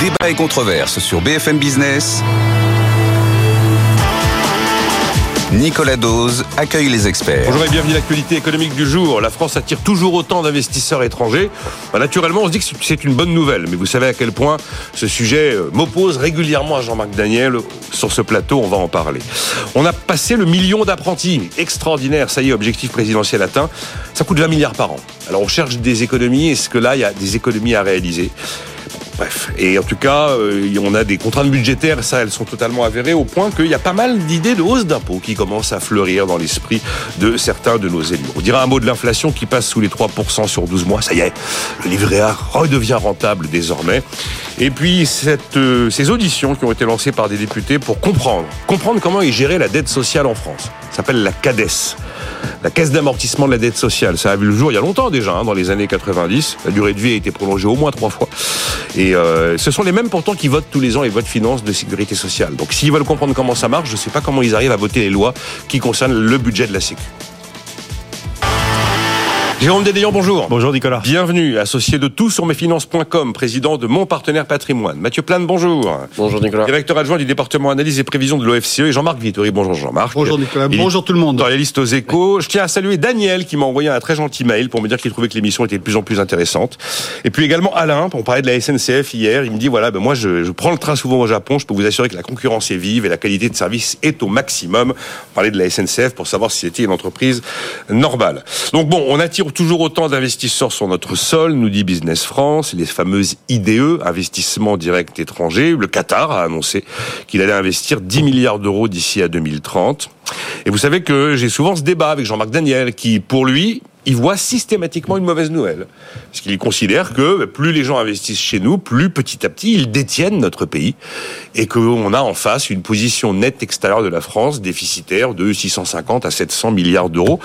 Débat et controverse sur BFM Business. Nicolas Dose accueille les experts. Bonjour et bienvenue à l'actualité économique du jour. La France attire toujours autant d'investisseurs étrangers. Bah, naturellement, on se dit que c'est une bonne nouvelle, mais vous savez à quel point ce sujet euh, m'oppose régulièrement à Jean-Marc Daniel. Sur ce plateau, on va en parler. On a passé le million d'apprentis. Extraordinaire, ça y est, objectif présidentiel atteint. Ça coûte 20 milliards par an. Alors on cherche des économies. Est-ce que là, il y a des économies à réaliser? Bref, et en tout cas, euh, on a des contraintes budgétaires, ça, elles sont totalement avérées, au point qu'il y a pas mal d'idées de hausse d'impôts qui commencent à fleurir dans l'esprit de certains de nos élus. On dirait un mot de l'inflation qui passe sous les 3% sur 12 mois, ça y est, le livret A redevient rentable désormais. Et puis, euh, ces auditions qui ont été lancées par des députés pour comprendre, comprendre comment ils géraient la dette sociale en France. Ça s'appelle la CADES la caisse d'amortissement de la dette sociale. Ça a vu le jour il y a longtemps déjà, hein, dans les années 90. La durée de vie a été prolongée au moins trois fois. Et euh, ce sont les mêmes pourtant qui votent tous les ans les votes finances de sécurité sociale. Donc s'ils veulent comprendre comment ça marche, je ne sais pas comment ils arrivent à voter les lois qui concernent le budget de la Sécu. Jérôme Dédéon, bonjour. Bonjour Nicolas. Bienvenue, associé de tout sur mesfinances.com, président de Mon Partenaire Patrimoine. Mathieu Plane, bonjour. Bonjour Nicolas. Directeur adjoint du département analyse et prévision de l'OFCE et Jean-Marc Vittori. Bonjour Jean-Marc. Bonjour Nicolas. Bonjour tout le monde. Dans la liste aux échos, je tiens à saluer Daniel qui m'a envoyé un très gentil mail pour me dire qu'il trouvait que l'émission était de plus en plus intéressante. Et puis également Alain, pour parler de la SNCF hier, il me dit voilà, ben moi je, je, prends le train souvent au Japon, je peux vous assurer que la concurrence est vive et la qualité de service est au maximum. Parler de la SNCF pour savoir si c'était une entreprise normale. Donc bon, on attire toujours autant d'investisseurs investisseurs sur notre sol, nous dit Business France, les fameuses IDE, investissements directs étrangers. Le Qatar a annoncé qu'il allait investir 10 milliards d'euros d'ici à 2030. Et vous savez que j'ai souvent ce débat avec Jean-Marc Daniel, qui, pour lui, il voit systématiquement une mauvaise nouvelle. Parce qu'il considère que plus les gens investissent chez nous, plus petit à petit ils détiennent notre pays. Et qu'on a en face une position nette extérieure de la France, déficitaire de 650 à 700 milliards d'euros.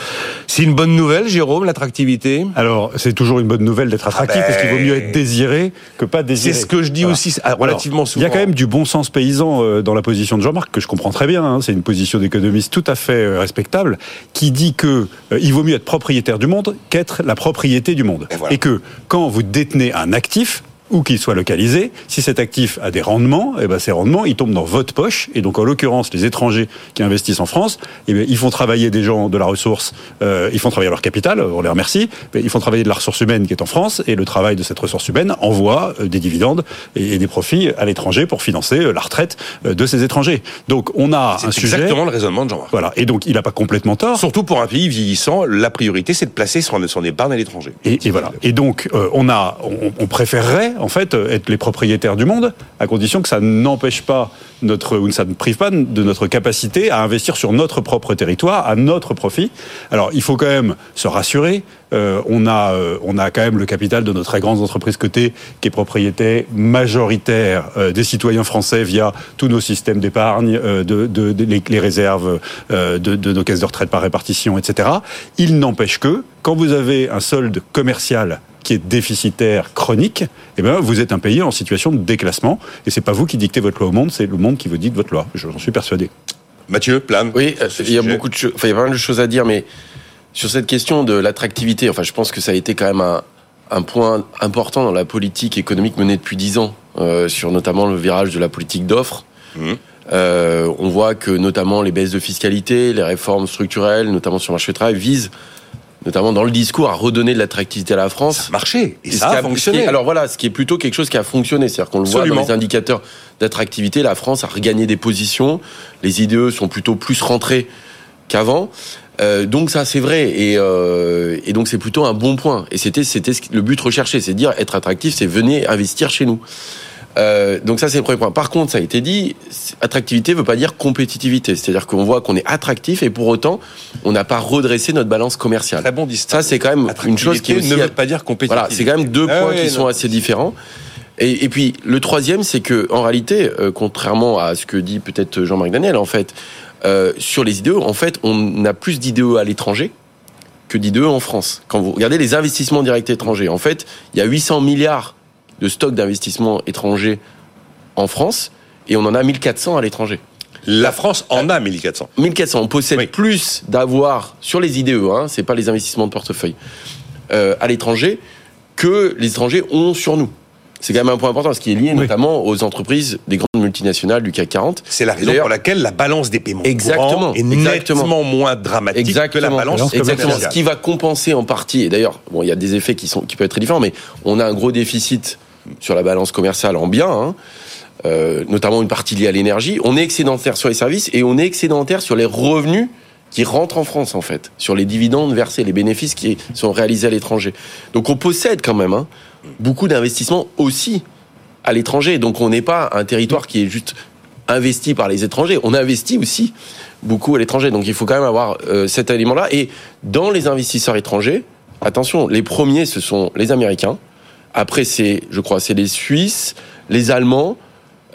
C'est une bonne nouvelle, Jérôme, l'attractivité? Alors, c'est toujours une bonne nouvelle d'être attractif, parce qu'il vaut mieux être désiré que pas désiré. C'est ce que je dis aussi relativement souvent. Il y a quand même du bon sens paysan euh, dans la position de Jean-Marc, que je comprends très bien. Hein. C'est une position d'économiste tout à fait euh, respectable, qui dit que euh, il vaut mieux être propriétaire du monde qu'être la propriété du monde. Et, et que quand vous détenez un actif, où qu'il soit localisé, si cet actif a des rendements, et eh ben ces rendements, ils tombent dans votre poche. Et donc, en l'occurrence, les étrangers qui investissent en France, eh bien, ils font travailler des gens de la ressource, euh, ils font travailler leur capital, on les remercie, mais ils font travailler de la ressource humaine qui est en France, et le travail de cette ressource humaine envoie euh, des dividendes et, et, des profits à l'étranger pour financer euh, la retraite euh, de ces étrangers. Donc, on a un sujet... exactement le raisonnement de Jean-Marc. Voilà. Et donc, il n'a pas complètement tort. Surtout pour un pays vieillissant, la priorité, c'est de placer son, son épargne à l'étranger. Et, et, voilà. Et donc, euh, on a, on, on préférerait, en fait, être les propriétaires du monde, à condition que ça n'empêche pas notre, ou ça ne prive pas de notre capacité à investir sur notre propre territoire, à notre profit. Alors, il faut quand même se rassurer. Euh, on a, euh, on a quand même le capital de nos très grandes entreprises cotées qui est propriété majoritaire euh, des citoyens français via tous nos systèmes d'épargne, euh, de, les, réserves euh, de nos caisses de retraite par répartition, etc. Il n'empêche que quand vous avez un solde commercial qui est déficitaire chronique, eh bien, vous êtes un pays en situation de déclassement. Et c'est pas vous qui dictez votre loi au monde, c'est le monde qui vous dicte votre loi. J'en suis persuadé. Mathieu, plan. Oui, il y a beaucoup de choses, enfin, il y a pas mal de choses à dire, mais sur cette question de l'attractivité, enfin, je pense que ça a été quand même un, un point important dans la politique économique menée depuis dix ans, euh, sur notamment le virage de la politique d'offres. Mmh. Euh, on voit que notamment les baisses de fiscalité, les réformes structurelles, notamment sur le marché du travail, visent notamment dans le discours, à redonner de l'attractivité à la France. Ça a marché et, et ça a, a fonctionné. Alors voilà, ce qui est plutôt quelque chose qui a fonctionné, c'est-à-dire qu'on le voit dans les indicateurs d'attractivité, la France a regagné des positions, les IDE sont plutôt plus rentrés qu'avant. Euh, donc ça c'est vrai. Et, euh, et donc c'est plutôt un bon point. Et c'était c'était le but recherché c'est dire être attractif c'est venez investir chez nous euh, donc ça c'est le premier point. Par contre, ça a été dit, attractivité veut pas dire compétitivité. C'est-à-dire qu'on voit qu'on est attractif et pour autant on n'a pas redressé notre balance commerciale. Très bon Ça c'est quand même une chose qui est aussi ne veut pas dire compétitivité. Voilà, c'est quand même deux ah points qui non. sont assez différents. Et, et, puis le troisième, c'est que en réalité, euh, contrairement à ce que dit peut-être Jean-Marc Daniel, en fait, euh, sur les IDE, en fait, on a plus d'IDE à l'étranger que d'IDE en France. Quand vous regardez les investissements directs étrangers, en fait, il y a 800 milliards de stock d'investissement étranger en France et on en a 1400 à l'étranger. La France en a 1400. 1400. On possède oui. plus d'avoir sur les IDE, hein, c'est pas les investissements de portefeuille, euh, à l'étranger que les étrangers ont sur nous. C'est quand même un point important, ce qui est lié notamment aux entreprises des grandes multinationales du CAC 40. C'est la raison pour laquelle la balance des paiements exactement, est nettement moins dramatique exactement, que la balance Exactement. Ce qui va compenser en partie, et d'ailleurs, bon, il y a des effets qui, sont, qui peuvent être très différents, mais on a un gros déficit sur la balance commerciale en biens, hein, euh, notamment une partie liée à l'énergie. On est excédentaire sur les services et on est excédentaire sur les revenus qui rentrent en France en fait, sur les dividendes versés, les bénéfices qui sont réalisés à l'étranger. Donc on possède quand même hein, beaucoup d'investissements aussi à l'étranger. Donc on n'est pas un territoire qui est juste investi par les étrangers. On investit aussi beaucoup à l'étranger. Donc il faut quand même avoir euh, cet élément-là. Et dans les investisseurs étrangers, attention, les premiers ce sont les Américains. Après c'est, je crois, c'est les Suisses, les Allemands.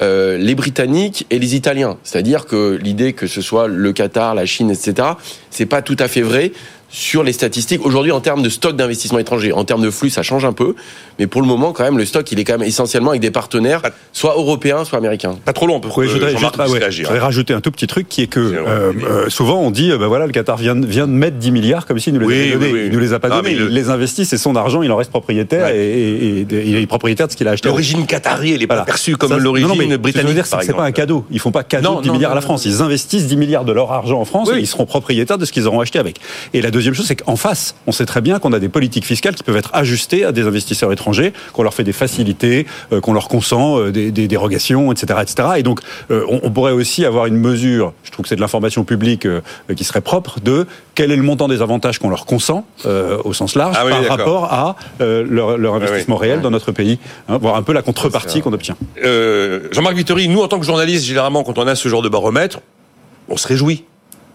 Euh, les Britanniques et les Italiens. C'est-à-dire que l'idée que ce soit le Qatar, la Chine, etc., c'est pas tout à fait vrai sur les statistiques. Aujourd'hui, en termes de stock d'investissement étranger, en termes de flux, ça change un peu. Mais pour le moment, quand même, le stock, il est quand même essentiellement avec des partenaires, soit européens, soit américains. Pas trop long, on peut oui, je voudrais, juste, ah ouais, rajouter un tout petit truc qui est que euh, euh, souvent on dit, ben voilà, le Qatar vient, vient de mettre 10 milliards comme s'il nous les oui, a donnés. il nous les a pas donnés. Il les investit, c'est son argent, il en reste propriétaire et, il est propriétaire de ce qu'il a acheté. L'origine qatari, elle est pas perçue comme l'origine britannique. C'est pas un cadeau. Ils font pas cadeau de 10 milliards à la France. Ils investissent 10 milliards de leur argent en France et ils seront propriétaires de ce qu'ils auront acheté avec. Et la deuxième chose, c'est qu'en face, on sait très bien qu'on a des politiques fiscales qui peuvent être ajustées à des investisseurs étrangers, qu'on leur fait des facilités, euh, qu'on leur consent euh, des, dérogations, etc., etc. Et donc, euh, on, pourrait aussi avoir une mesure, je trouve que c'est de l'information publique qui serait propre, de quel est le montant des avantages qu'on leur consent au sens large ah par rapport à leur, investissement réel dans notre pays, hein, voir un peu la contrepartie qu'on obtient. Jean-Marc Vittori, nous en tant que journalistes, généralement, quand on a ce genre de baromètre, on se réjouit.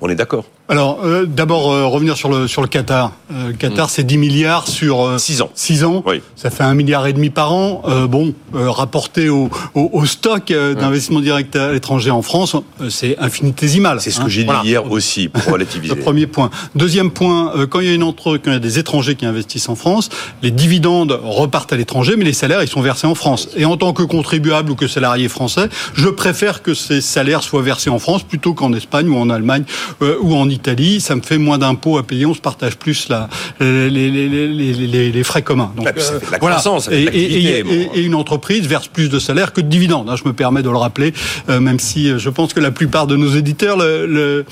On est d'accord. Alors, euh, d'abord, euh, revenir sur le, sur le Qatar. Euh, le Qatar, mm. c'est 10 milliards sur 6 ans. 6 ans. Oui. Ça fait un milliard et demi par an. bon, rapporté au, au, stock d'investissement direct à l'étranger en France, c'est infinitésimal. C'est ce que hein. j'ai dit hier aussi, pour relativiser. premier point. Deuxième point, quand il y a une entre, quand il y a des étrangers qui investissent en France, les dividendes repartent à l'étranger, mais les salaires, ils sont versés en France. Et en tant que contribuable ou que salarié français, je préfère que ces salaires soient versés en France plutôt qu'en Espagne ou en Allemagne ou en Italie ça me fait moins d'impôts à payer, on se partage plus la, les, les, frais communs. Donc, euh, la croissance, et, et, une entreprise verse plus de salaires que de dividendes. Hein, je me permets de le rappeler, euh, même si euh, je pense que la plupart de nos éditeurs le, le,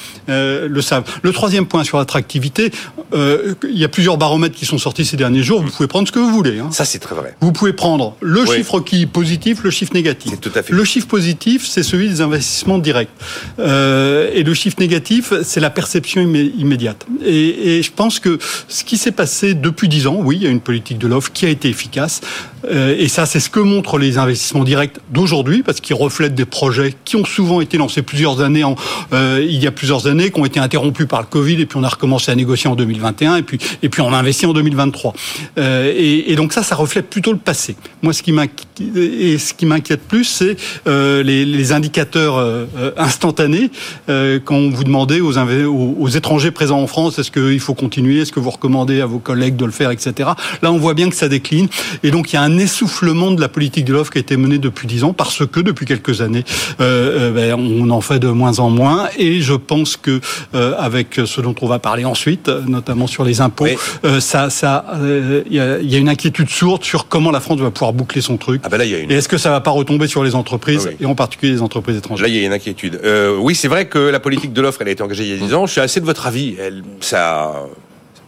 le savent. Le troisième point sur l'attractivité, il y a plusieurs baromètres qui sont sortis ces derniers jours. Vous pouvez prendre ce que vous voulez. Hein. Ça, c'est très vrai. Vous pouvez prendre le chiffre qui est positif, le chiffre négatif. Tout à fait. Le chiffre positif, c'est celui des investissements directs. et le chiffre négatif, c'est la perception immédiate. Et, je pense que ce qui s'est passé depuis dix ans, oui, il y a une politique de l'offre qui a été efficace. Euh, et ça, c'est ce que montrent les investissements directs d'aujourd'hui, parce qu'ils reflètent des projets qui ont souvent été lancés plusieurs années, en, euh, il y a plusieurs années, qui ont été interrompus par le Covid, et puis on a recommencé à négocier en 2021, et puis, et puis on a investi en 2023. Euh, et, et, donc ça, ça reflète plutôt le passé. Moi, ce qui m'inquiète plus, c'est les, les, indicateurs instantanés quand vous demandait aux, aux, étrangers présents en France, est-ce qu'il faut continuer, est-ce que vous recommandez à vos collègues de le faire, etc. Là, on voit bien que ça décline, et donc il y a un essoufflement de la politique de l'offre qui a été menée depuis dix ans parce que depuis quelques années, euh, euh, ben, on en fait de moins en moins. Et je pense que euh, avec ce dont on va parler ensuite, notamment sur les impôts, ça, ça, il y, a, une inquiétude sourde sur comment la France va pouvoir boucler son truc. Ah ben là, y a une... Et est-ce que ça va pas retomber sur les entreprises et en particulier les entreprises étrangères? Là, il y a une inquiétude. oui, c'est vrai que la politique de l'offre, elle a été engagée il y a dix ans. Je suis assez de votre avis. Elle, ça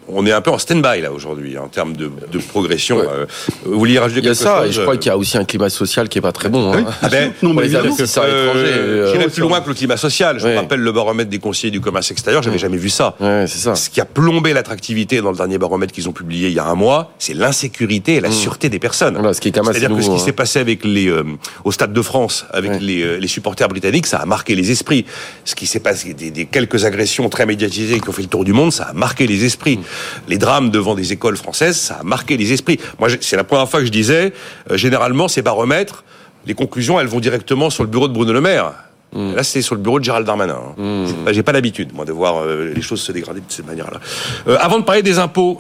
on est un peu en stand-by là aujourd'hui en termes de, progression. Euh, vous vouliez rajouter quelque chose Il y a ça, et je crois qu'il y a aussi un climat social qui est pas très bon. Hein. Ah ben, non, mais investisseurs euh, J'irai plus loin que le climat social. Je me rappelle le baromètre des conseillers du commerce extérieur, j'avais jamais vu ça. c'est ça. Ce qui a plombé l'attractivité dans le dernier baromètre qu'ils ont publié il y a un mois, c'est l'insécurité et la mm. sûreté des personnes. Voilà, ce qui est C'est-à-dire que ce qui hein. s'est passé avec les euh, au Stade de France, avec les, les, supporters britanniques, ça a marqué les esprits. Ce qui s'est passé, des, des, quelques agressions très médiatisées qui ont fait le tour du monde, ça a marqué les esprits. Les drames devant des écoles françaises, ça a marqué les esprits. Moi, c'est la première fois que je disais, euh, généralement, ces baromètres, les conclusions, elles vont directement sur le bureau de Bruno Le Maire. Hmm. Là, c'est sur le bureau de Gérald Darmanin. Hein. Hmm. J'ai pas l'habitude, moi, de voir euh, les choses se dégrader de cette manière-là. Euh, avant de parler des impôts,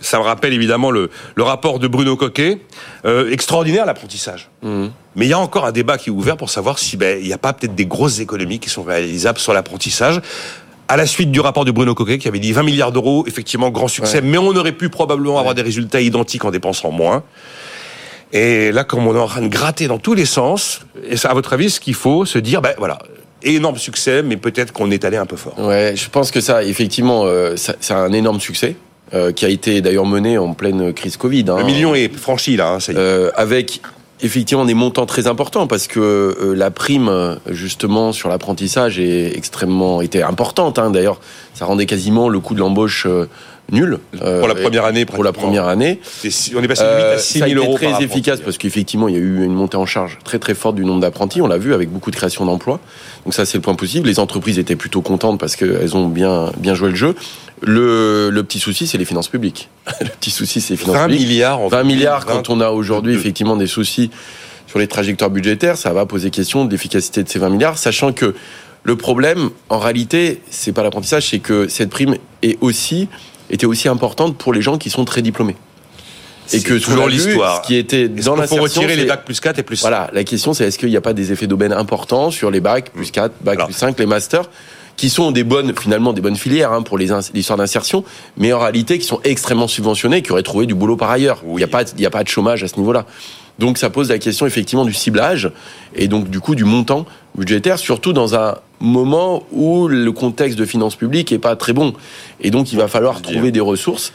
ça me rappelle évidemment le, rapport de Bruno Coquet. extraordinaire l'apprentissage. Hmm. Mais il y a encore un débat qui est ouvert pour savoir si ben, il n'y a pas peut-être des grosses économies qui sont réalisables sur l'apprentissage à la suite du rapport de Bruno Coquet qui avait dit 20 milliards d'euros, effectivement grand succès, mais on aurait pu probablement avoir des résultats identiques en dépensant moins. Et là, comme on est en train de gratter dans tous les sens, et ça, à votre avis, ce qu'il faut se dire, ben voilà, énorme succès, mais peut-être qu'on est allé un peu fort? Ouais, je pense que ça, effectivement, euh, c'est un énorme succès. Euh, qui a été d'ailleurs mené en pleine crise Covid. Hein. Le million est franchi là, hein, ça y est. Euh, avec effectivement des montants très importants parce que euh, la prime justement sur l'apprentissage est extrêmement était importante. Hein. D'ailleurs, ça rendait quasiment le coût de l'embauche euh, nul euh, pour la première année. Pour la première année, on est passé de 8 à 6 000 euros. Très efficace parce qu'effectivement il y a eu une montée en charge très très forte du nombre d'apprentis. On l'a vu avec beaucoup de création d'emplois. Donc ça c'est le point possible. Les entreprises étaient plutôt contentes parce qu'elles ont bien bien joué le jeu. Le, le petit souci, c'est les finances publiques. le petit souci, c'est les finances 20 publiques. milliards. 20 milliards quand on a aujourd'hui effectivement des soucis sur les trajectoires budgétaires, ça va poser question de l'efficacité de ces 20 milliards, sachant que le problème, en réalité, c'est pas l'apprentissage, c'est que cette prime est aussi, était aussi importante pour les gens qui sont très diplômés. Et que toujours l'histoire. Qui était dans la retirer les bacs plus 4 et plus 5. Voilà, la question c'est est-ce qu'il n'y a pas des effets d'aubaine importants sur les bacs plus 4, bacs plus 5, les masters qui sont des bonnes, finalement, des bonnes filières hein, pour les histoires d'insertion, mais en réalité qui sont extrêmement subventionnés, qui auraient trouvé du boulot par ailleurs. Il n'y a pas, il y a pas de chômage à ce niveau-là. Donc ça pose la question effectivement du ciblage et donc du coup du montant budgétaire, surtout dans un moment où le contexte de finances publiques est pas très bon. Et donc il va falloir trouver des ressources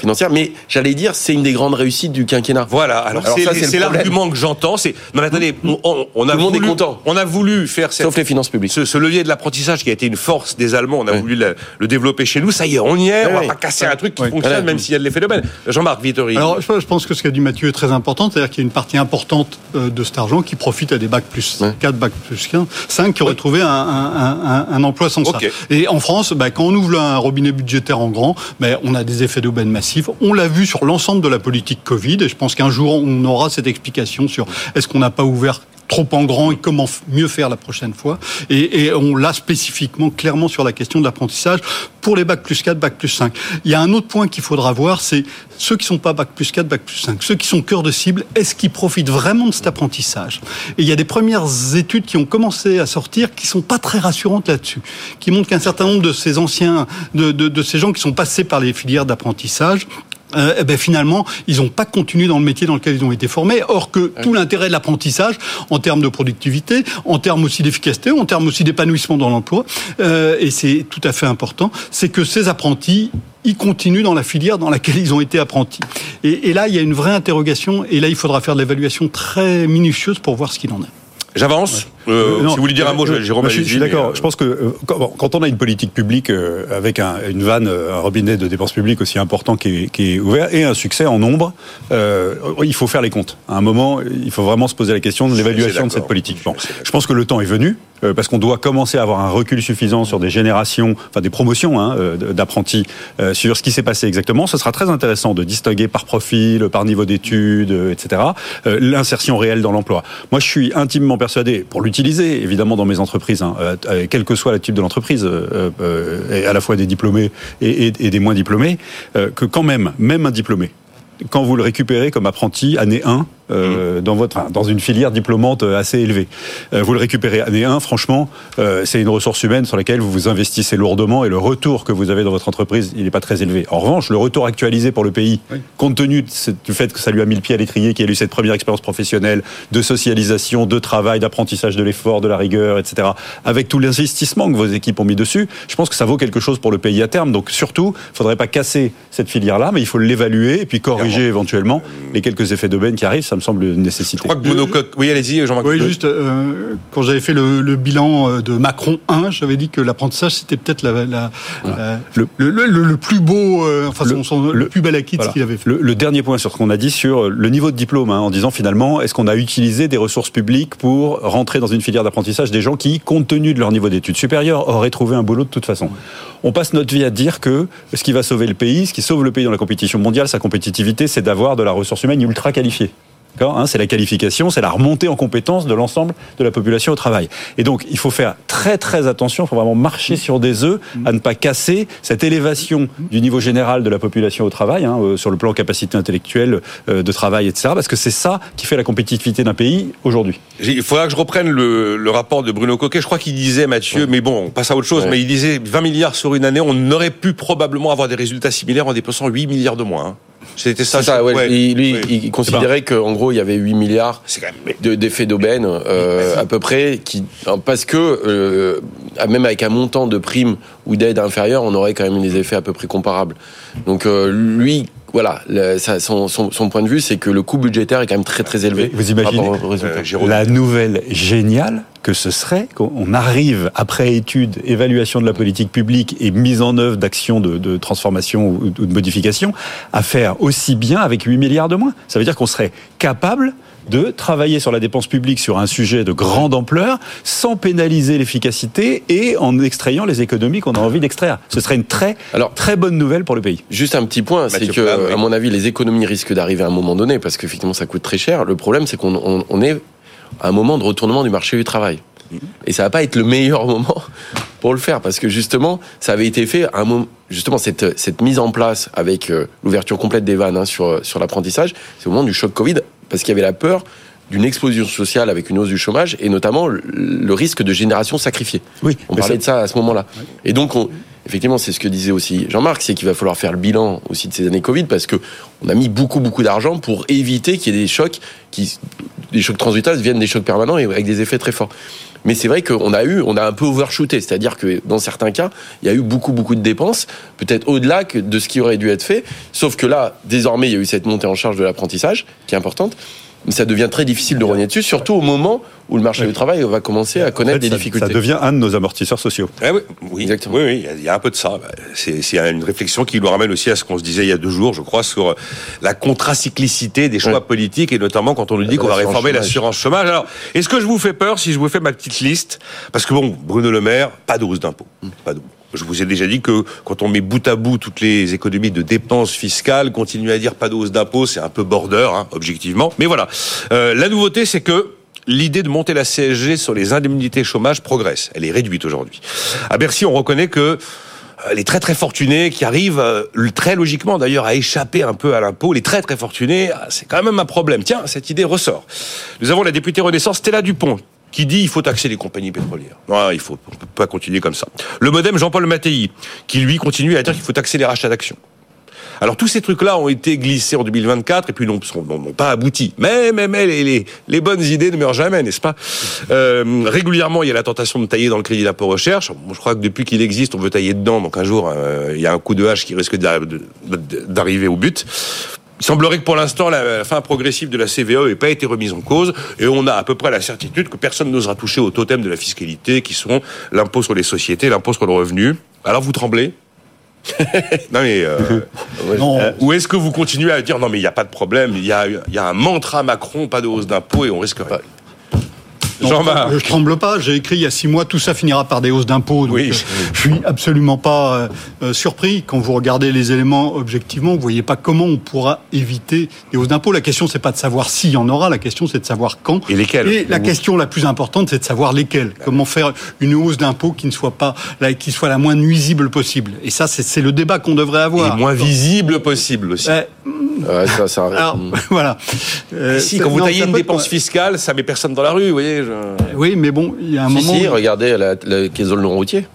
financière. Mais j'allais dire, c'est une des grandes réussites du quinquennat. Voilà. Alors, c'est l'argument que j'entends. C'est non, attendez, on, on a voulu, content. On a voulu faire sauf les finances publiques. Ce, levier de l'apprentissage qui a été une force des Allemands, on a voulu le, développer chez nous. Ça y est, on y est. on va pas casser un truc qui fonctionne, même s'il y a de l'effet de Jean-Marc Vittori. Alors, je pense que ce qu'a dit Mathieu est très important, c'est-à-dire qu'il y a une partie importante euh, de cet argent qui profite à des bacs plus 4, bacs plus 15, 5 qui auraient trouvé un, un, un, emploi sans ça. Et en France, bah, quand on ouvre un robinet budgétaire en grand, bah, on a des effets d'aubaine massifs. On l'a vu sur l'ensemble de la politique Covid et je pense qu'un jour on aura cette explication sur est-ce qu'on n'a pas ouvert trop en grand et comment mieux faire la prochaine fois. Et, on l'a spécifiquement, clairement sur la question de l'apprentissage pour les bacs plus 4, bac plus 5. Il y a un autre point qu'il faudra voir, c'est ceux qui sont pas bac plus 4, bac plus 5, ceux qui sont cœur de cible, est-ce qu'ils profitent vraiment de cet apprentissage? Et il y a des premières études qui ont commencé à sortir qui sont pas très rassurantes là-dessus, qui montrent qu'un certain nombre de ces anciens, de ces gens qui sont passés par les filières d'apprentissage euh, eh ben finalement, ils n'ont pas continué dans le métier dans lequel ils ont été formés. Or que tout l'intérêt de l'apprentissage, en termes de productivité, en termes aussi d'efficacité, en termes aussi d'épanouissement dans l'emploi, euh, et c'est tout à fait important, c'est que ces apprentis ils continuent dans la filière dans laquelle ils ont été apprentis. Et, et là, il y a une vraie interrogation, et là, il faudra faire de l'évaluation très minutieuse pour voir ce qu'il en est. J'avance. Euh, si vous voulez dire un mot, euh, Jérôme. Je, je suis d'accord. Je pense que quand on a une politique publique avec un, une vanne, un robinet de dépenses publiques aussi important qui est, qui est ouvert et un succès en nombre, euh, il faut faire les comptes. À un moment, il faut vraiment se poser la question de l'évaluation de cette politique. Bon, je pense que le temps est venu parce qu'on doit commencer à avoir un recul suffisant sur des générations, enfin des promotions hein, d'apprentis sur ce qui s'est passé exactement. Ce sera très intéressant de distinguer par profil, par niveau d'études, etc. L'insertion réelle dans l'emploi. Moi, je suis intimement persuadé, pour l'utiliser évidemment dans mes entreprises, hein, euh, quel que soit le type de l'entreprise, euh, euh, à la fois des diplômés et des moins diplômés, que quand même, même un diplômé, quand vous le récupérez comme apprenti année 1, euh, mmh. dans votre dans une filière diplômante assez élevée. Euh, vous le récupérez année 1, franchement, euh, c'est une ressource humaine sur laquelle vous vous investissez lourdement et le retour que vous avez dans votre entreprise, il n'est pas très élevé. En revanche, le retour actualisé pour le pays, compte tenu du fait que ça lui a mis le pied à l'étrier, qu'il a eu cette première expérience professionnelle de socialisation, de travail, d'apprentissage de l'effort, de la rigueur, etc., avec tout l'investissement que vos équipes ont mis dessus, je pense que ça vaut quelque chose pour le pays à terme. Donc surtout, il ne faudrait pas casser cette filière-là, mais il faut l'évaluer et puis corriger éventuellement les quelques effets d'aubaine qui arrivent. Ça me semble une nécessité. Je crois que Coq... Oui, allez-y, Jean-Marc. Oui, juste, euh, quand j'avais fait le, le, bilan euh, de Macron 1, j'avais dit que l'apprentissage, c'était peut-être la, la, la le, le, le, plus beau, euh, enfin, son, son, le, plus bel acquis voilà. qu'il avait fait. Le, dernier point sur ce qu'on a dit sur le niveau de diplôme, hein, en disant finalement, est-ce qu'on a utilisé des ressources publiques pour rentrer dans une filière d'apprentissage des gens qui, compte tenu de leur niveau d'études supérieures, auraient trouvé un boulot de toute façon? On passe notre vie à dire que ce qui va sauver le pays, ce qui sauve le pays dans la compétition mondiale, sa compétitivité, c'est d'avoir de la ressource humaine ultra qualifiée. Hein, c'est la qualification, c'est la remontée en compétence de l'ensemble de la population au travail. Et donc, il faut faire très très attention, il faut vraiment marcher sur des œufs à ne pas casser cette élévation du niveau général de la population au travail, hein, euh, sur le plan capacité intellectuelle, euh, de travail, etc. Parce que c'est ça qui fait la compétitivité d'un pays aujourd'hui. Il faudra que je reprenne le, le rapport de Bruno Coquet. Je crois qu'il disait, Mathieu, ouais. mais bon, on passe à autre chose, ouais. mais il disait 20 milliards sur une année, on aurait pu probablement avoir des résultats similaires en dépensant 8 milliards de moins. Hein. C'était ça, ça, ouais. lui, il considérait qu'en gros, il y avait 8 milliards d'effets d'aubaine, euh, à peu près, qui, parce que, euh, même avec un montant de primes ou d'aide inférieure, on aurait quand même des effets à peu près comparables. Donc, euh, lui, voilà, son, point de vue, c'est que le coût budgétaire est quand même très très élevé. Vous imaginez euh, la nouvelle géniale que ce serait qu'on arrive après étude, évaluation de la politique publique et mise en œuvre d'actions de, transformation ou de modification, à faire aussi bien avec 8 milliards de moins. Ça veut dire qu'on serait capable de travailler sur la dépense publique sur un sujet de grande ampleur sans pénaliser l'efficacité et en extrayant les économies qu'on a envie d'extraire. Ce serait une très, Alors, très bonne nouvelle pour le pays. Juste un petit point, c'est que, à mon avis, les économies risquent d'arriver à un moment donné parce qu'effectivement, ça coûte très cher. Le problème, c'est qu'on est à un moment de retournement du marché du travail. Et ça va pas être le meilleur moment pour le faire parce que justement, ça avait été fait un moment, justement cette, cette mise en place avec euh, l'ouverture complète des vannes hein, sur, sur l'apprentissage, c'est au moment du choc Covid parce qu'il y avait la peur d'une explosion sociale avec une hausse du chômage et notamment le risque de génération sacrifiée. Oui, on parlait de ça à ce moment-là. Et donc, on, effectivement, c'est ce que disait aussi Jean-Marc, c'est qu'il va falloir faire le bilan aussi de ces années Covid parce que on a mis beaucoup beaucoup d'argent pour éviter qu'il y ait des chocs qui, des chocs transitoires viennent des chocs permanents et avec des effets très forts. Mais c'est vrai qu'on a eu, on a un peu overshooté, c'est-à-dire que dans certains cas, il y a eu beaucoup, beaucoup de dépenses, peut-être au-delà de ce qui aurait dû être fait. Sauf que là, désormais, il y a eu cette montée en charge de l'apprentissage, qui est importante mais ça devient très difficile de rogner dessus, surtout au moment où le marché du travail va commencer à connaître des difficultés. Ça devient un de nos amortisseurs sociaux. Eh oui, oui, Exactement. oui, il y a un peu de ça. C'est une réflexion qui nous ramène aussi à ce qu'on se disait il y a deux jours, je crois, sur la contracyclicité des choix politiques et notamment quand on nous dit qu'on va réformer l'assurance chômage. Alors, est-ce que je vous fais peur si je vous fais ma petite liste? Parce que bon, Bruno Le Maire, pas de hausse d'impôts, pas de je vous ai déjà dit que quand on met bout à bout toutes les économies de dépenses fiscales, continuer à dire pas de hausse d'impôts, c'est un peu border, hein, objectivement. Mais voilà, euh, la nouveauté, c'est que l'idée de monter la CSG sur les indemnités chômage progresse. Elle est réduite aujourd'hui. À Bercy, on reconnaît que euh, les très très fortunés qui arrivent euh, très logiquement d'ailleurs à échapper un peu à l'impôt, les très très fortunés, ah, c'est quand même un problème. Tiens, cette idée ressort. Nous avons la députée Renaissance Stella Dupont qui dit il faut taxer les compagnies pétrolières. Non, il faut on peut pas continuer comme ça. Le modem Jean-Paul Mattei, qui lui continue à dire qu'il faut taxer les rachats d'actions. Alors tous ces trucs-là ont été glissés en 2024 et puis n'ont pas abouti. Mais, mais, mais les, bonnes idées ne meurent jamais, n'est-ce pas? Euh, Régulièrement, il y a la tentation de tailler dans le crédit d'impôt recherche. je crois que depuis qu'il existe, on veut tailler dedans. Donc un jour, euh, il y a un coup de hache qui risque d'arriver au but. Il semblerait que pour l'instant, la fin progressive de la CVE n'ait pas été remise en cause et on a à peu près la certitude que personne n'osera toucher au totem de la fiscalité qui sont l'impôt sur les sociétés, l'impôt sur le revenu. Alors vous tremblez non mais euh, euh, ou est-ce que vous continuez à dire non mais il n'y a pas de problème, il y a, y a un mantra Macron, pas de hausse d'impôt et on risque rien. Je ne tremble pas. J'ai écrit il y a six mois, tout ça finira par des hausses d'impôts. Oui. Euh, je suis absolument pas euh, euh, surpris. Quand vous regardez les éléments objectivement, vous voyez pas comment on pourra éviter des hausses d'impôts. La question, c'est pas de savoir s'il y en aura. La question, c'est de savoir quand. Et lesquels. Et la question la plus importante, c'est de savoir lesquels. Comment faire une hausse d'impôts qui ne soit pas, qui soit la moins nuisible possible. Et ça, c'est le débat qu'on devrait avoir. Et moins visible possible aussi. ouais, ça, ça Alors, voilà. si, quand vous taillez une dépense fiscale, ça met personne dans la rue, vous voyez. Oui, mais bon, il y a un moment. Si, regardez la, la, le non routier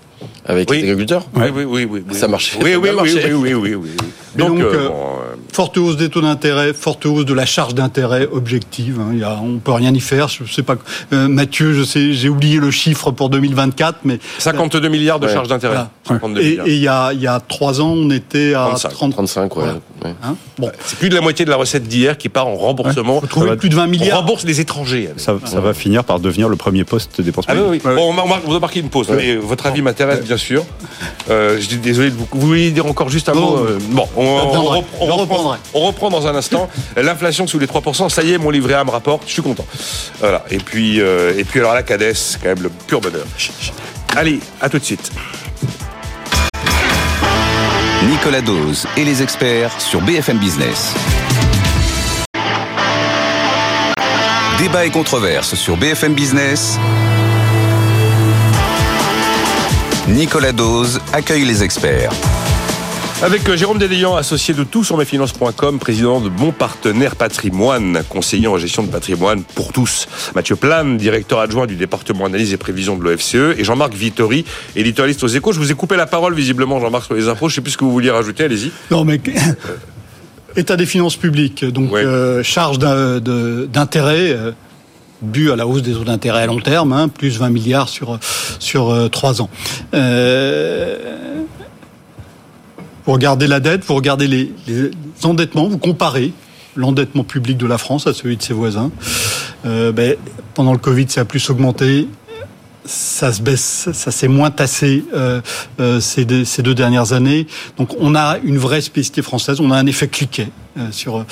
avec les agriculteurs. Oui, oui, oui, oui, Ça marche. Oui, oui, oui, oui, oui, oui, Donc, euh, euh, forte hausse des taux d'intérêt, forte hausse de la charge d'intérêt objective. Hein, y a, on peut rien y faire. Je sais pas, euh, Mathieu, je sais, j'ai oublié le chiffre pour 2024, mais 52 milliards de charges d'intérêt. Et, il y a il y a trois ans, on était à 35, 30, 35, ouais. Hein bon, c'est plus de la moitié de la recette d'hier qui part en remboursement. Faut trouver plus de 20 milliards. On rembourse les étrangers. Ça, ça va finir par devenir le premier poste de dépenses. Ah oui, oui. Bon, on va marquer une pause. Mais votre avis m'intéresse bien sûr. Euh, je suis désolé de vous. Vous voulez dire encore juste un mot euh, Bon, on, on, reprend, on, reprend, dans un instant. L'inflation sous les 3%, ça y est, mon livret A me rapporte, je suis content. Voilà. Et puis, euh, et puis alors la cadesse, quand même le pur bonheur. Allez, à tout de suite. Nicolas Dose et les experts sur BFM Business. Débat et controverse sur BFM Business. Nicolas Dose accueille les experts. Avec euh, Jérôme Déliant, associé de tout sur mesfinances.com, président de Bon Partenaire Patrimoine, conseiller en gestion de patrimoine pour tous. Mathieu Plane, directeur adjoint du département analyse et prévision de l'OFCE. Et Jean-Marc Vittori, éditorialiste aux échos. Je vous ai coupé la parole, visiblement, Jean-Marc, sur les infos. Je ne sais plus ce que vous vouliez rajouter. Allez-y. Non, mais État des finances publiques, donc charge d'intérêt bu à la hausse des taux d'intérêt à long terme, hein, plus 20 milliards sur sur trois ans. Euh, vous regardez la dette, vous regardez les, les endettements, vous comparez l'endettement public de la France à celui de ses voisins. Euh, ben, pendant le Covid, ça a plus augmenté. Ça se baisse, ça s'est moins tassé euh, euh, ces, deux, dernières années. Donc on a une vraie spécificité française, on a un effet cliquet euh, sur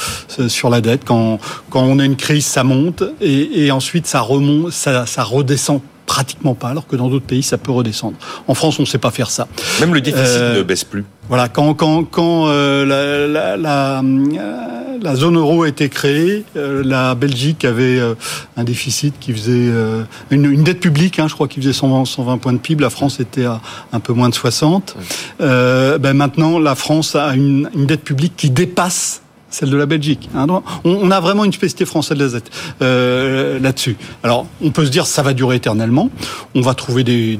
sur la dette. Quand quand on a une crise, ça monte et, et ensuite ça remonte, ça, ça redescend pratiquement pas, alors que dans d'autres pays, ça peut redescendre. En France, on ne sait pas faire ça. Même le déficit euh, ne baisse plus. Voilà, quand, quand, quand euh, la, la, la, euh, la, zone euro a été créée, la Belgique avait un déficit qui faisait une, une, dette publique, hein, je crois, qui faisait 120, 120 points de PIB. La France était à un peu moins de 60. ben maintenant, la France a une, une dette publique qui dépasse celle de la Belgique. Hein. On, a vraiment une spécialité française de la Z euh, là-dessus. Alors, on peut se dire ça va durer éternellement. On va trouver des,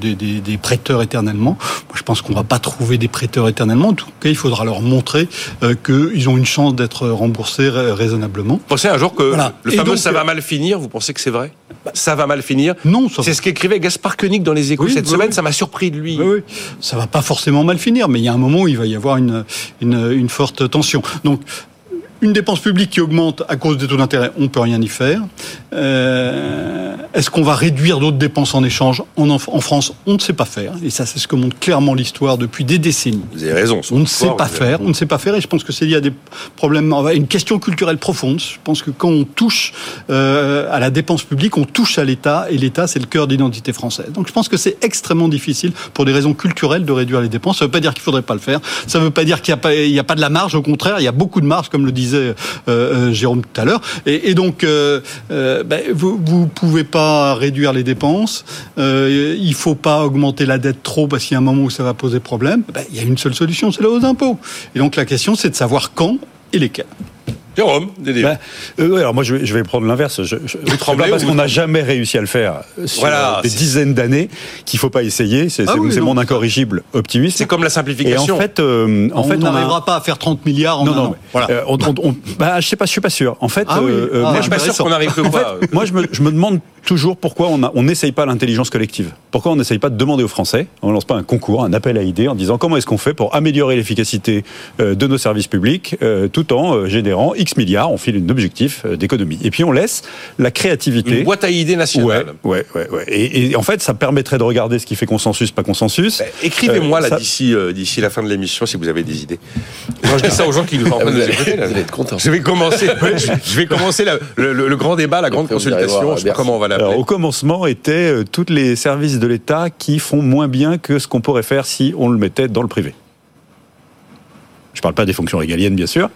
prêteurs éternellement. Moi, je pense qu'on va pas trouver des prêteurs éternellement. En tout cas, il faudra leur montrer euh, qu'ils ont une chance d'être remboursés raisonnablement. Vous pensez un jour que le fameux ça va mal finir Vous pensez que c'est vrai? Ça va mal finir? Non. C'est ce qu'écrivait Gaspard Koenig dans les Échos cette semaine. Ça m'a surpris de lui. Oui, Ça va pas forcément mal finir, mais il y a un moment où il va y avoir une, une, une forte tension. Donc une dépense publique qui augmente à cause des taux d'intérêt, on peut rien y faire. Euh, est-ce qu'on va réduire d'autres dépenses en échange en, France? On ne sait pas faire. Et ça, c'est ce que montre clairement l'histoire depuis des décennies. Vous avez raison. On ne sait pas faire. On ne sait pas faire. Et je pense que c'est lié à des problèmes, une question culturelle profonde. Je pense que quand on touche euh, à la dépense publique, on touche à l'État. Et l'État, c'est le cœur d'identité française. Donc je pense que c'est extrêmement difficile pour des raisons culturelles de réduire les dépenses. Ça ne veut pas dire qu'il faudrait pas le faire. Ça ne veut pas dire qu'il n'y a, a, pas de la marge. Au contraire, il y a beaucoup de marge, comme le disait euh, euh, Jérôme tout à l'heure. Et, donc, euh, ben, vous ne pouvez pas réduire les dépenses. il ne faut pas augmenter la dette trop parce qu'il y a un moment où ça va poser problème. Ben, il y a une seule solution, c'est la hausse d'impôts. Et donc la question, c'est de savoir quand et lesquels. Jérôme, Dédé. Ben, euh, alors moi je vais, je vais prendre l'inverse. Je, je, vous tremblez parce qu'on n'a jamais réussi à le faire sur voilà, des dizaines d'années qu'il faut pas essayer. C'est ah mon incorrigible optimisme. C'est comme la simplification. Et en fait, euh, en on fait, n'arrivera pas à faire 30 milliards en non, un non, an. Voilà. Euh, on, on, bah, je sais pas, je suis pas sûr. En fait, ah oui. Euh, ah, moi, je suis pas sûr qu'on arrive en fait, Moi, je me, je me demande toujours pourquoi on n'essaye pas l'intelligence collective. Pourquoi on n'essaye pas de demander aux Français, on ne lance pas un concours, un appel à idées en disant comment est-ce qu'on fait pour améliorer l'efficacité de nos services publics tout en générant X milliards, on file un objectif d'économie. Et puis on laisse la créativité. Une boîte à idées nationale. Ouais, ouais, ouais. Et, en fait, ça permettrait de regarder ce qui fait consensus, pas consensus. Bah, écrivez-moi là d'ici d'ici la fin de l'émission si vous avez des idées. Moi, je dis ça aux gens qui nous entendent être content. Je vais commencer. je vais commencer le, grand débat, la grande consultation. Je sais pas comment on va alors, au commencement étaient euh, tous les services de l'État qui font moins bien que ce qu'on pourrait faire si on le mettait dans le privé. Je ne parle pas des fonctions régaliennes, bien sûr,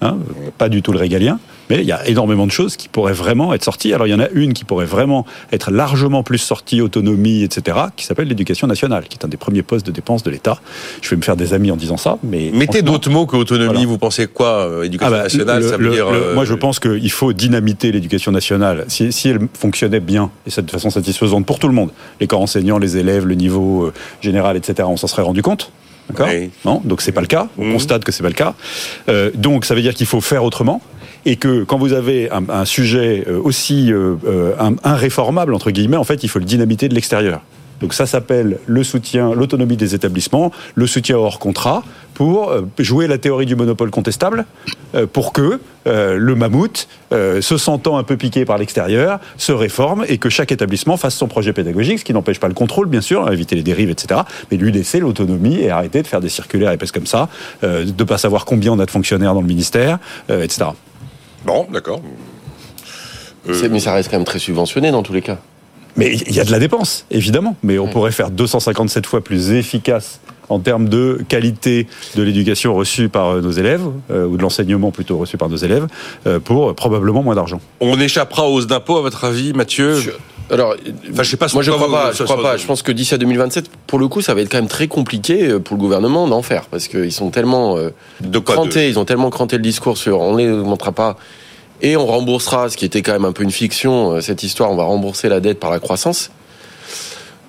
hein, pas du tout le régalien, mais il y a énormément de choses qui pourraient vraiment être sorties. Alors il y en a une qui pourrait vraiment être largement plus sortie, autonomie, etc., qui s'appelle l'éducation nationale, qui est un des premiers postes de dépenses de l'État. Je vais me faire des amis en disant ça, mais... Mettez d'autres mots que autonomie, vous pensez quoi euh, Éducation ah bah, nationale, ça veut dire... Euh, moi je pense qu'il faut dynamiter l'éducation nationale. Si, si, elle fonctionnait bien, et de façon satisfaisante pour tout le monde, les corps enseignants, les élèves, le niveau euh, général, etc., on s'en serait rendu compte. D'accord Non, donc c'est pas le cas. On mmh. constate que c'est pas le cas. Euh, donc ça veut dire qu'il faut faire autrement et que quand vous avez un, un sujet euh, aussi euh, euh irréformable entre guillemets, en fait, il faut le dynamiter de l'extérieur. Donc ça s'appelle le soutien, l'autonomie des établissements, le soutien hors contrat pour euh, jouer la théorie du monopole contestable, pour que le mammouth, se sentant un peu piqué par l'extérieur, se réforme et que chaque établissement fasse son projet pédagogique, ce qui n'empêche pas le contrôle, bien sûr, éviter les dérives, etc. Mais lui laisser l'autonomie et arrêter de faire des circulaires épaisses comme ça, de ne pas savoir combien on a de fonctionnaires dans le ministère, etc. Bon, d'accord. Mais ça reste quand même très subventionné dans tous les cas. Mais il y a de la dépense, évidemment. Mais on pourrait faire 257 fois plus efficace en termes de qualité de l'éducation reçue par euh, nos élèves, euh, ou de l'enseignement plutôt reçu par nos élèves, euh, pour probablement moins d'argent. On échappera aux hausse d'impôts, à votre avis, Mathieu Alors, je sais pas. Moi, je crois pas. Je crois pas. Je pense que d'ici à 2027, pour le coup, ça va être quand même très compliqué pour le gouvernement d'en faire, parce qu'ils sont tellement de crantés, ils ont tellement cranté le discours sur on ne montrera pas et on remboursera, ce qui était quand même un peu une fiction, cette histoire, on va rembourser la dette par la croissance.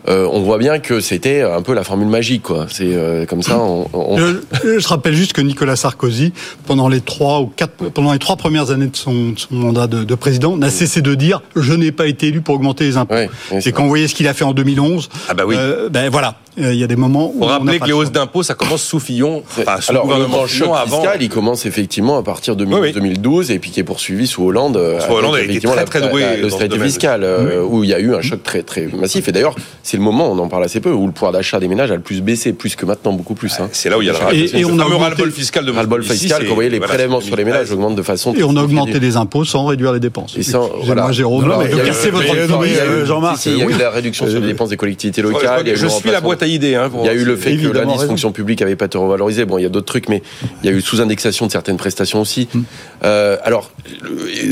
euh, on voit bien que c'était un peu la formule magique, quoi. C'est euh, comme ça. On, Je, rappelle juste que Nicolas Sarkozy, pendant les trois ou quatre, pendant les trois premières années de son, mandat de, président, n'a cessé de dire je n'ai pas été élu pour augmenter les impôts. c'est quand vous voyez ce qu'il a fait en 2011. Ah bah oui. Euh, ben voilà, il y a des moments où. On rappeler que les hausses d'impôts, ça commence sous Fillon. Enfin, sous Alors, le choc avant. fiscal, il commence effectivement à partir de 2012 et puis qui est poursuivi sous Hollande. Sous Hollande, effectivement, très, très doué. L'austérité fiscale, où il y a eu un choc très très massif. Et d'ailleurs, c'est le moment, on en parle assez peu, où le pouvoir d'achat des ménages a le plus baissé, plus que maintenant, beaucoup plus. Hein. C'est là où il y a le et, et on a ras-le-bol fiscal de ras-le-bol fiscal, quand vous voyez les prélèvements sur les ménages augmentent de façon. Et on a augmenté les impôts sans réduire les dépenses. Et sans, voilà. Jérôme, non, de casser votre Jean-Marc. Il y a eu la réduction sur les dépenses des collectivités locales. Je suis la boîte à Hein, il y a eu le fait que l'indice fonction publique avait pas été revalorisé. Bon, il y a d'autres trucs, mais il y a eu sous-indexation de certaines prestations aussi. Hmm. Euh, alors,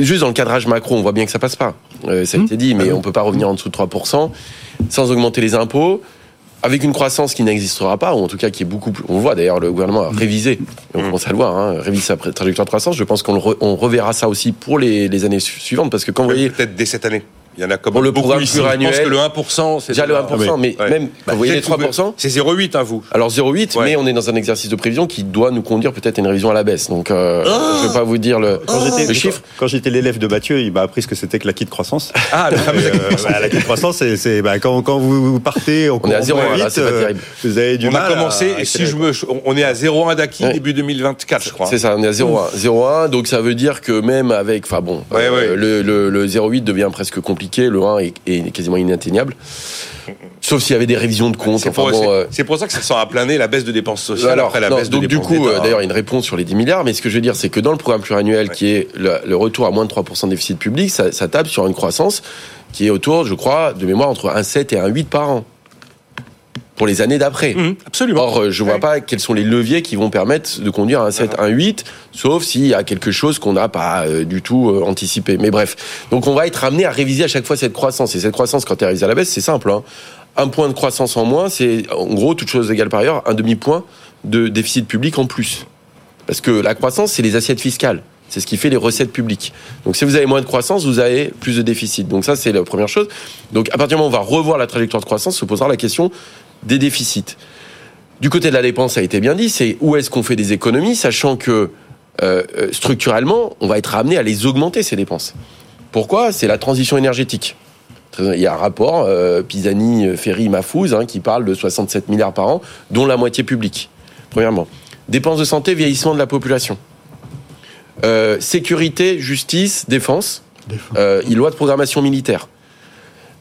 juste dans le cadrage macro, on voit bien que ça passe pas. Euh, ça a hmm. été dit, mais ah on peut pas revenir en dessous de 3% sans augmenter les impôts avec une croissance qui n'existera pas, ou en tout cas qui est beaucoup plus. On voit d'ailleurs, le gouvernement a révisé, on commence à le voir, hein, révisé sa trajectoire de croissance. Je pense qu'on reverra ça aussi pour les, les années suivantes, parce que quand vous voyez. Peut-être dès cette année. Il y en a comme pour le programme pluriannuel. Je pense que le 1%, c'est déjà le 1%, mais même bah, vous voyez les 3%, c'est 0,8 à vous. Alors 0,8, mais on est dans un exercice de prévision qui doit nous conduire peut-être à une révision à la baisse. Donc euh, oh je vais pas vous dire le, quand le chiffre. Quand j'étais l'élève de Mathieu, il m'a appris ce que c'était que l'acquis de croissance. Ah, de croissance. Bah, l'acquis de croissance, c'est bah, quand, quand vous partez, on, est à 0,1, c'est pas euh, terrible. Vous avez du on mal. On a commencé, si je me, on est à 0,1 d'acquis début 2024, je crois. C'est ça, on est à 0,1, 0,1. Donc ça veut dire que même avec, enfin bon, euh, le 0,8 devient presque compliqué, le 1 est est quasiment inatteignable. Sauf s'il y avait des révisions de comptes. C'est pour, euh, pour, ça que ça sent à planer la baisse de dépenses sociales Alors, après la baisse donc du coup, euh, d'ailleurs, une réponse sur les 10 milliards. Mais ce que je veux dire, c'est que dans le programme pluriannuel, qui est le, retour à moins de 3% de déficit public, ça, ça tape sur une croissance qui est autour, je crois, de mémoire entre 1,7 et 1,8 par an pour les années d'après. Mmh, absolument. Or, euh, je vois pas quels sont les leviers qui vont permettre de conduire un 7, un 8, sauf s'il y a quelque chose qu'on n'a pas euh, du tout euh, anticipé. Mais bref. Donc, on va être amené à réviser à chaque fois cette croissance. Et cette croissance, quand elle est révisée à la baisse, c'est simple. Hein. Un point de croissance en moins, c'est en gros, toute chose égale par ailleurs, un demi-point de déficit public en plus. Parce que la croissance, c'est les assiettes fiscales. C'est ce qui fait les recettes publiques. Donc si vous avez moins de croissance, vous avez plus de déficit. Donc ça, c'est la première chose. Donc à partir du moment où on va revoir la trajectoire de croissance, se posera la question des déficits. Du côté de la dépense, ça a été bien dit, c'est où est-ce qu'on fait des économies, sachant que euh, euh, structurellement, on va être amené à les augmenter, ces dépenses. Pourquoi? C'est la transition énergétique. Il y a un rapport, euh, Pisani, Ferry, Mafouz, hein, qui parle de 67 milliards par an, dont la moitié publique, premièrement. Dépenses de santé, vieillissement de la population. Sécurité, justice, défense, défense. loi de programmation militaire.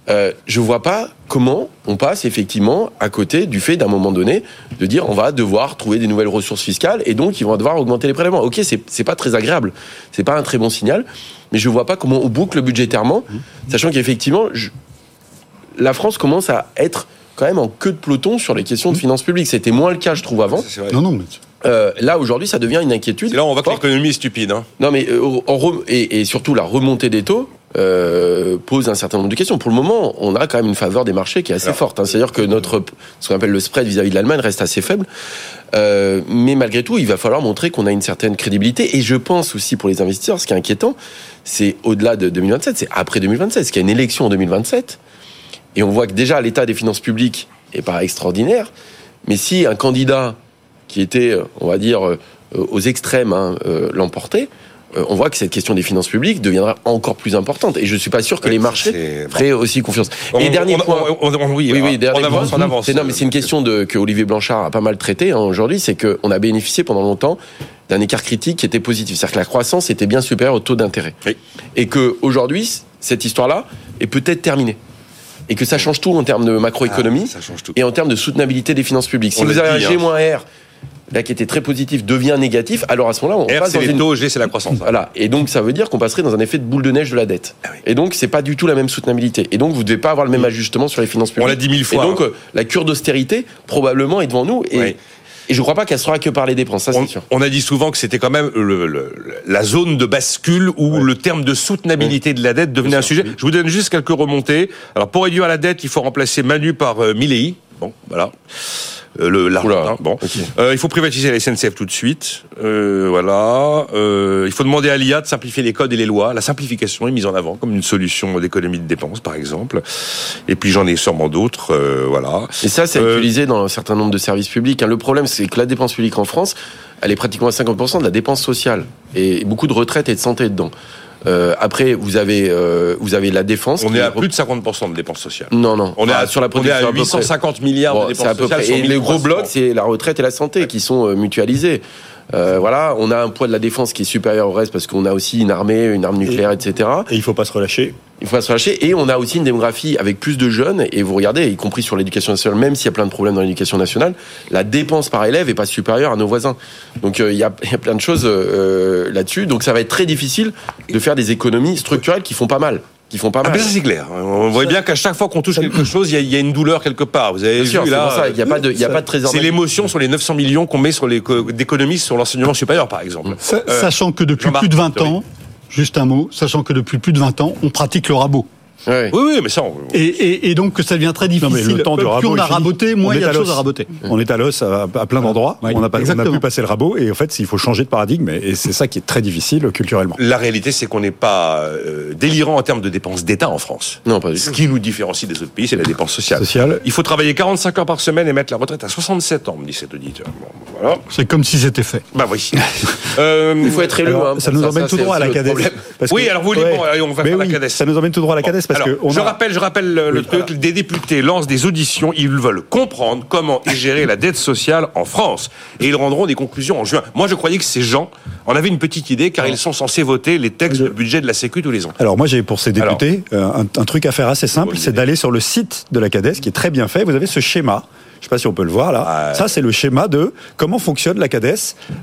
Euh, je vois pas comment on passe effectivement à côté du fait d'un moment donné de dire on va devoir trouver des nouvelles ressources fiscales et donc ils vont devoir augmenter les prélèvements. Ok, c'est pas très agréable, c'est pas un très bon signal, mais je vois pas comment on boucle budgétairement, mmh. sachant qu'effectivement la France commence à être quand même en queue de peloton sur les questions de mmh. finances publiques. C'était moins le cas, je trouve, avant. Non, non, mais... Euh, là aujourd'hui, ça devient une inquiétude. Là, on voit que l'économie est stupide. Hein. Non, mais euh, et, et, surtout la remontée des taux euh, pose un certain nombre de questions. Pour le moment, on a quand même une faveur des marchés qui est assez forte. Hein. C'est-à-dire que notre, ce qu'on appelle le spread vis-à-vis de l'Allemagne reste assez faible. Mais malgré tout, il va falloir montrer qu'on a une certaine crédibilité. Et je pense aussi pour les investisseurs, ce qui est inquiétant, c'est au-delà de 2027, c'est après 2027, parce qu'il y a une élection en 2027. Et on voit que déjà l'état des finances publiques est pas extraordinaire. Mais si un candidat qui était, on va dire, euh, aux extrêmes hein, euh, l'emportait, euh, on voit que cette question des finances publiques deviendra encore plus importante. Et je ne suis pas sûr que les marchés feraient aussi confiance. et dernier point, oui, oui, on avance, on avance. C'est non, mais c'est une question de, que Olivier Blanchard a pas mal traité hein, aujourd'hui, c'est qu'on a bénéficié pendant longtemps d'un écart critique qui était positif, c'est-à-dire que la croissance était bien supérieure au taux d'intérêt, et que aujourd'hui cette histoire-là est peut-être terminée. Et que ça change tout en termes de macroéconomie ah, et en termes de soutenabilité des finances publiques. Si vous avez un G-R là qui était très positif devient négatif, alors à ce moment-là, on passe dans une... taux, G c'est la croissance. Voilà, et donc ça veut dire qu'on passerait dans un effet de boule de neige de la dette. Ah et donc c'est pas du tout la même soutenabilité. Et donc vous devez pas avoir le même ajustement sur les finances publiques. On l'a dit mille fois. Et donc hein. euh, la cure d'austérité probablement est devant nous. Et, Et je ne crois pas qu'elle sera que par les dépenses, ça c'est sûr. On a dit souvent que c'était quand même le, la zone de bascule où le terme de soutenabilité de la dette devenait un sujet. Je vous donne juste quelques remontées. Alors pour réduire la dette, il faut remplacer Manu par euh, Milley Bon, voilà. Euh, le l'Argentin. Bon, euh, il faut privatiser la SNCF tout de suite. Euh, voilà. Il faut demander à l'IA de simplifier les codes et les lois. La simplification est mise en avant comme une solution d'économie de dépenses, par exemple. Et puis j'en ai sûrement d'autres. Voilà. Et ça, c'est utilisé dans un certain nombre de services publics. Hein. Le problème, c'est que la dépense publique en France, elle est pratiquement à 50% de la dépense sociale et beaucoup de retraite et de santé dedans. Euh, après, vous avez euh, vous avez la défense. On est à plus de 50% de dépenses sociales. Non, non. On est à, sur la on est à 850 milliards de dépenses sociales. Et les gros blocs, c'est la retraite et la santé qui sont euh, mutualisés. Euh, voilà, on a un poids de la défense qui est supérieur au reste parce qu'on a aussi une armée, une arme nucléaire, etc. Et il faut pas se relâcher. Il faut pas se relâcher. Et on a aussi une démographie avec plus de jeunes. Et vous regardez, y compris sur l'éducation nationale, même s'il y a plein de problèmes dans l'éducation nationale, la dépense par élève est pas supérieure à nos voisins. Donc euh, il y, a, y, a, plein de choses euh, là-dessus. Donc ça va être très difficile de faire des économies structurelles qui font pas mal qui font pas ah, mal. Ah ça c'est clair. On voit bien qu'à chaque fois qu'on touche quelque chose, il y, y, a une douleur quelque part. Vous avez Bien vu sûr, là, il n'y a pas de, il y a pas de trésor. C'est l'émotion sur les 900 millions qu'on met sur les d'économies sur l'enseignement supérieur, par exemple. Sa euh, sachant que depuis plus de 20 ans, juste un mot, sachant que depuis plus de 20 ans, on pratique le rabot. Oui. oui, oui, mais ça. On... Et, et, et, donc que ça devient très difficile. Non, mais le temps du rabot, plus on a raboté, moins il y a de choses à raboter. On est à l'os à, à, plein d'endroits. Ouais, on n'a pas, on a pu passer le rabot et en fait, il faut changer de paradigme et c'est ça qui est très difficile culturellement. La réalité, c'est qu'on n'est pas euh, délirant en termes de dépenses d'État en France. Non, pas du tout. Ce qui nous différencie des autres pays, c'est la dépense sociale. Sociale. Il faut travailler 45 heures par semaine et mettre la retraite à 67 ans, me dit cet auditeur. Bon, voilà. C'est comme si c'était fait. Bah oui. euh, il faut être élu. Alors, hein, ça nous emmène tout droit à la CADES. Oui, alors vous voulez, bon, on va faire la CADES. Ça nous emmène tout droit à la CADES parce que je rappelle je rappelle le, oui, truc, voilà. des députés lancent des auditions, ils veulent comprendre comment est gérée la dette sociale en France. Et ils rendront des conclusions en juin. Moi, je croyais que ces gens en avaient une petite idée, car ils sont censés voter les textes de budget de la Sécu tous les ans. Alors moi, j'ai pour ces députés Alors, un, un, truc à faire assez simple, c'est d'aller sur le site de la CADES, qui est très bien fait. Vous avez ce schéma sais pas si on peut le voir là. Ça, c'est le schéma de comment fonctionne la CADES.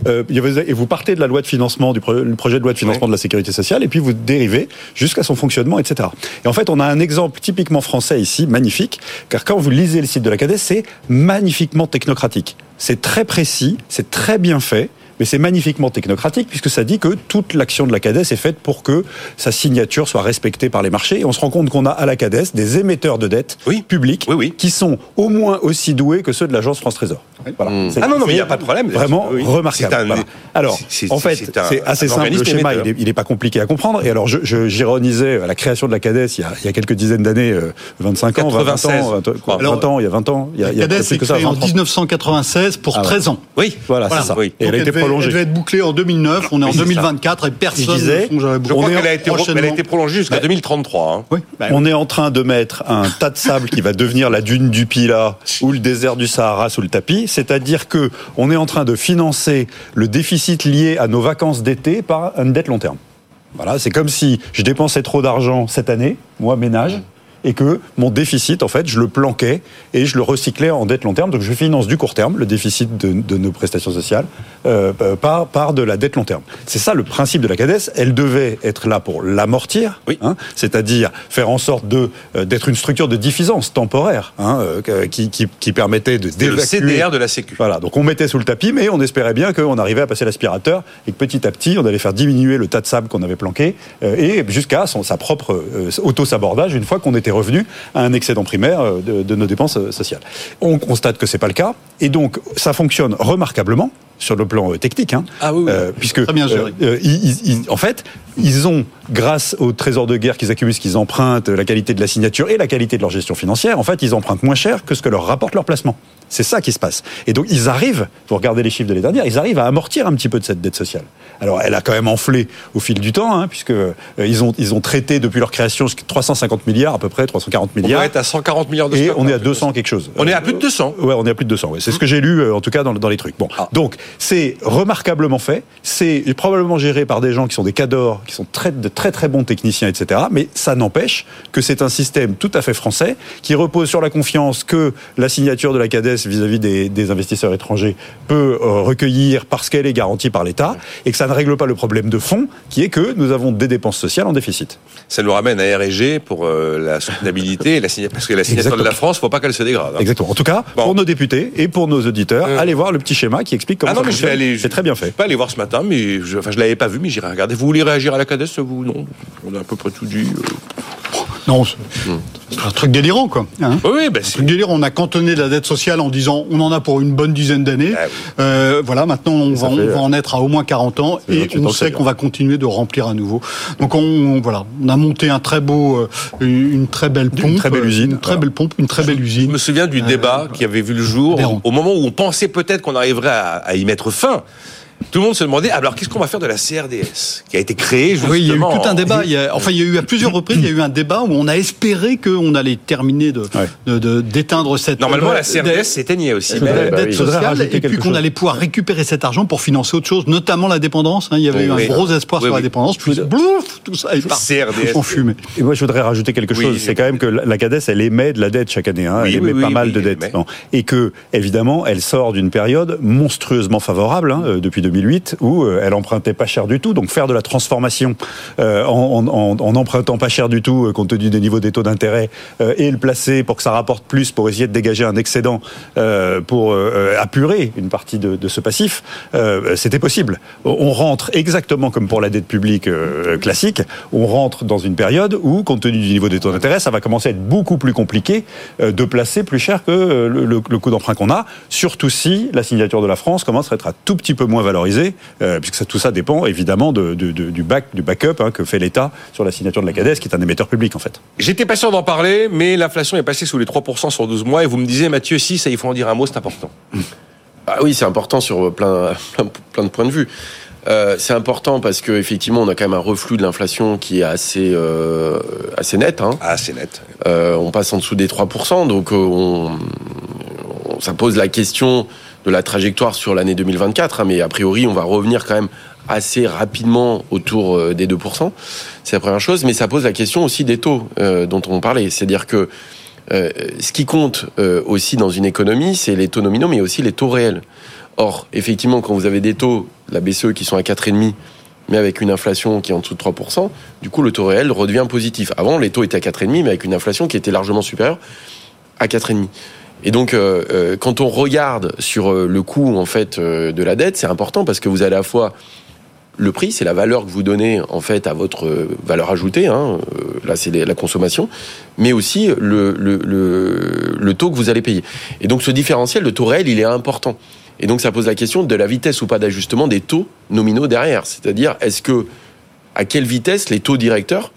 Euh, et vous partez de la loi de financement, du pro projet de loi de financement ouais. de la sécurité sociale, et puis vous dérivez jusqu'à son fonctionnement, etc. Et en fait, on a un exemple typiquement français ici, magnifique, car quand vous lisez le site de la CADES, c'est magnifiquement technocratique. C'est très précis, c'est très bien fait mais c'est magnifiquement technocratique puisque ça dit que toute l'action de la CADES est faite pour que sa signature soit respectée par les marchés. Et on se rend compte qu'on a à la CADES des émetteurs de dettes oui. publiques oui, oui. qui sont au moins aussi doués que ceux de l'agence France Trésor. Voilà. Mmh. Ah non, non, mais il n'y a pas de problème. Vraiment remarquable. Un... Voilà. Alors, en fait, c'est assez simple. Le schéma, il n'est pas compliqué à comprendre. Et alors, j'ironisais je, à la création de la CADES il y a, il y a quelques dizaines d'années, euh, 25 ans, 96. 20 ans, 20, quoi, alors, 20 ans, il y a 20 ans. Il y a, la CADES est créée en 1996 pour ah 13 ans. Oui, voilà, c'est ça. Et elle a été prolongée. Elle devait être bouclée en 2009, on est en 2024 et personne disais, ne Je crois qu'elle a, été, elle a été prolongée jusqu'à 2033. Hein. Oui. Bah, on est en train de mettre un tas de sable qui va devenir la dune du Pila ou le désert du Sahara sous le tapis, c'est-à-dire que on est en train de financer le déficit lié à nos vacances d'été par une dette long terme. Voilà, c'est comme si je dépensais trop d'argent cette année, moi ménage, et que mon déficit, en fait, je le planquais et je le recyclais en dette long terme. Donc je finance du court terme, le déficit de, de nos prestations sociales, euh, par, par de la dette long terme. C'est ça le principe de la CADES. Elle devait être là pour l'amortir, oui. hein, c'est-à-dire faire en sorte de euh, d'être une structure de diffisance temporaire hein, euh, qui, qui, qui, permettait de le CDR de la Sécu. Voilà, donc on mettait sous le tapis, mais on espérait bien qu'on arrivait à passer l'aspirateur et que petit à petit, on allait faire diminuer le tas de sable qu'on avait planqué euh, et jusqu'à sa propre auto-sabordage une fois qu'on était revenu à un excédent primaire de, de nos dépenses sociales. On constate que c'est pas le cas, et donc ça fonctionne remarquablement sur le plan technique, hein, ah oui, oui. Euh, puisque bien euh, euh, ils, ils, en fait, ils ont, grâce au trésor de guerre qu'ils accumulent, ce qu'ils empruntent, la qualité de la signature et la qualité de leur gestion financière, en fait, ils empruntent moins cher que ce que leur rapporte leur placement. C'est ça qui se passe. Et donc, ils arrivent, vous regardez les chiffres de l'année dernière, ils arrivent à amortir un petit peu de cette dette sociale. Alors, elle a quand même enflé au fil du temps, hein, puisque euh, ils ont ils ont traité depuis leur création 350 milliards à peu près, 340 milliards. On est à 140 milliards de Et on est à 200 quelque chose. On est à plus de 200. Ouais, on est à plus de 200. Ouais. C'est mmh. ce que j'ai lu, euh, en tout cas, dans, dans les trucs. Bon, ah. donc c'est remarquablement fait. C'est probablement géré par des gens qui sont des cadors, qui sont très, de très très bons techniciens, etc. Mais ça n'empêche que c'est un système tout à fait français qui repose sur la confiance que la signature de la CADES vis-à-vis des, des, investisseurs étrangers peut euh, recueillir parce qu'elle est garantie par l'État et que ça ne règle pas le problème de fond qui est que nous avons des dépenses sociales en déficit. Ça nous ramène à R&G pour euh, la soutenabilité et la signature, parce que la signature Exactement. de la France, faut pas qu'elle se dégrade. Hein. Exactement. En tout cas, bon. pour nos députés et pour nos auditeurs, euh... allez voir le petit schéma qui explique comment ah non, mais je vais aller, C'est très bien fait. Je vais pas aller voir ce matin, mais je, enfin, je l'avais pas vu, mais j'irai regarder. Vous voulez réagir à la CADES, vous Non, on a à peu près tout dit. Non, c'est un truc délirant, quoi. Hein. oui, ben c'est un truc délirant. On a cantonné la dette sociale en disant on en a pour une bonne dizaine d'années. Ah euh, voilà, maintenant on, va, on va, en être à au moins 40 ans et on sait qu'on va continuer de remplir à nouveau. Donc on, voilà, on a monté un très beau, euh, une très belle pompe, une très belle usine, une très belle pompe, une très belle usine. Je me souviens du débat qui avait vu le jour au moment où on pensait peut-être qu'on arriverait à y mettre fin tout le monde se demandait alors qu'est-ce qu'on va faire de la CRDS qui a été créée justement Oui, il y a eu tout un débat. Il y a, enfin, il y a eu à plusieurs reprises, il y a eu un débat où on a espéré qu'on allait terminer de, d'éteindre cette normalement la CRDS s'éteignait aussi, mais, bah dette sociale, et puis qu'on allait pouvoir récupérer cet argent pour financer autre chose, notamment la dépendance. Hein. il y avait eu un gros espoir sur la dépendance, puis blouf, tout ça est parti CRDS. en fumée. Et moi, je voudrais rajouter quelque chose. C'est quand même que la CADES, elle émet de la dette chaque année. Hein. elle émet pas mal de dettes, et que évidemment, elle sort d'une période monstrueusement favorable hein, euh, depuis 2008 où euh, elle empruntait pas cher du tout. Donc faire de la transformation euh, en, empruntant pas cher du tout, euh, compte tenu des niveaux des taux d'intérêt, et le placer pour que ça rapporte plus, pour essayer de dégager un excédent, pour apurer une partie de, ce passif, c'était possible. On rentre exactement comme pour la dette publique classique, on rentre dans une période où, compte tenu du niveau des taux d'intérêt, ça va commencer à être beaucoup plus compliqué de placer plus cher que le, le, le coût d'emprunt qu'on a, surtout si la signature de la France commence à être un tout petit peu moins valorisée euh, puisque tout ça dépend évidemment de, du, back, du backup hein, que fait l'État sur la signature de la CADES, qui est un émetteur public en fait. J'étais pas sûr d'en parler, mais l'inflation est passée sous les 3% sur 12 mois, et vous me disiez, Mathieu, si, ça, il faut en dire un mot, c'est important. Ah oui, c'est important sur plein, plein, de points de vue. Euh, c'est important parce que effectivement, on a quand même un reflux de l'inflation qui est assez euh, assez net. Hein. Assez net. on passe en dessous des 3%, donc on, ça pose la question de la trajectoire sur l'année 2024, hein, mais a priori, on va revenir quand même assez rapidement autour euh, des 2%. C'est la première chose, mais ça pose la question aussi des taux euh, dont on parlait. C'est-à-dire que euh, ce qui compte aussi dans une économie, c'est les taux nominaux, mais aussi les taux réels. Or, effectivement, quand vous avez des taux, la BCE, qui sont à 4,5%, mais avec une inflation qui est en dessous de 3%, du coup, le taux réel redevient positif. Avant, les taux étaient à 4,5, mais avec une inflation qui était largement supérieure à 4,5. Et donc, euh, euh, quand on regarde sur euh, le coût en fait de la dette, c'est important parce que vous avez à la fois le prix, c'est la valeur que vous donnez en fait à votre valeur ajoutée. Hein, là, c'est la consommation, mais aussi le, le, le, le, taux que vous allez payer. Et donc, ce différentiel de taux réel, il est important. Et donc, ça pose la question de la vitesse ou pas d'ajustement des taux nominaux derrière. C'est-à-dire, est-ce que à quelle vitesse les taux directeurs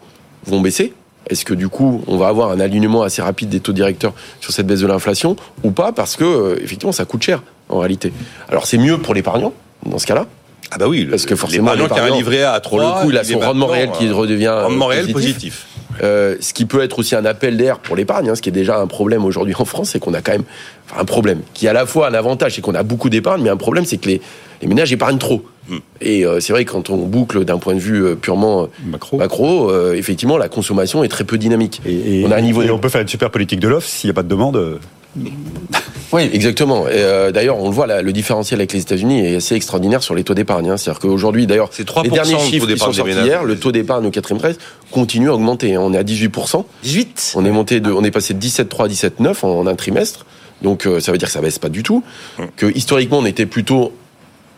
vont baisser est-ce que du coup, on va avoir un alignement assez rapide des taux directeurs sur cette baisse de l'inflation ou pas? Parce que euh, effectivement, ça coûte cher en réalité. Alors c'est mieux pour l'épargnant dans ce cas-là. Ah bah oui, parce que forcément l'épargnant qui a un livret A pour le coup, il a son rendement réel qui redevient rendement réel positif. Euh, ce qui peut être aussi un appel d'air pour l'épargne, hein, ce qui est déjà un problème aujourd'hui en France, c'est qu'on a quand même enfin, un problème qui à la fois un avantage, c'est qu'on a beaucoup d'épargne, mais un problème, c'est que les, les ménages épargnent trop. Hmm. Et euh, c'est vrai que quand on boucle d'un point de vue euh, purement euh, macro, effectivement, la consommation est très peu dynamique. Et, on a un niveau. Et on peut faire une super politique de l'offre s'il n'y a pas de demande. Oui, exactement. d'ailleurs, on le voit, là, le différentiel avec les États-Unis est assez extraordinaire sur les taux d'épargne. Hein. C'est-à-dire qu'aujourd'hui, d'ailleurs, les derniers chiffres qui sont sortis hier, le taux d'épargne au quatrième trimestre continue à augmenter. Hein. On est à 18%. 18 On est monté de, on est passé de 17,3 à 17,9 en, un trimestre. Donc, ça veut dire que ça baisse pas du tout. Hum. Que historiquement, on était plutôt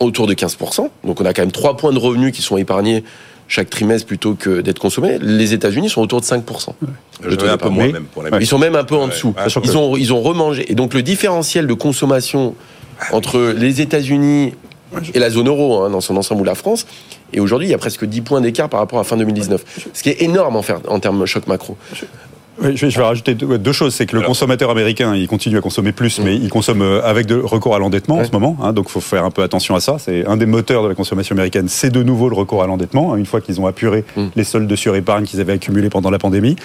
autour de 15%. Donc on a quand même 3 points de revenus qui sont épargnés chaque trimestre plutôt que d'être consommés. Les États-Unis sont autour de 5%. un peu moins même pour Ils sont même un peu en dessous. Ils ont, ils ont remangé. Et donc le différentiel de consommation entre les États-Unis et la zone euro, hein, dans son ensemble, ou la France, et aujourd'hui, il y a presque 10 points d'écart par rapport à fin 2019. Ce qui est énorme en, faire, en termes de choc macro. Je vais, rajouter deux, choses. C'est que le consommateur américain, il continue à consommer plus, mais il consomme euh, avec de recours à l'endettement en ce moment. Hein, donc, il faut faire un peu attention à ça. C'est un des moteurs de la consommation américaine. C'est de nouveau le recours à l'endettement. Hein, une fois qu'ils ont apuré mm. les soldes de surépargne qu'ils avaient accumulés pendant la pandémie.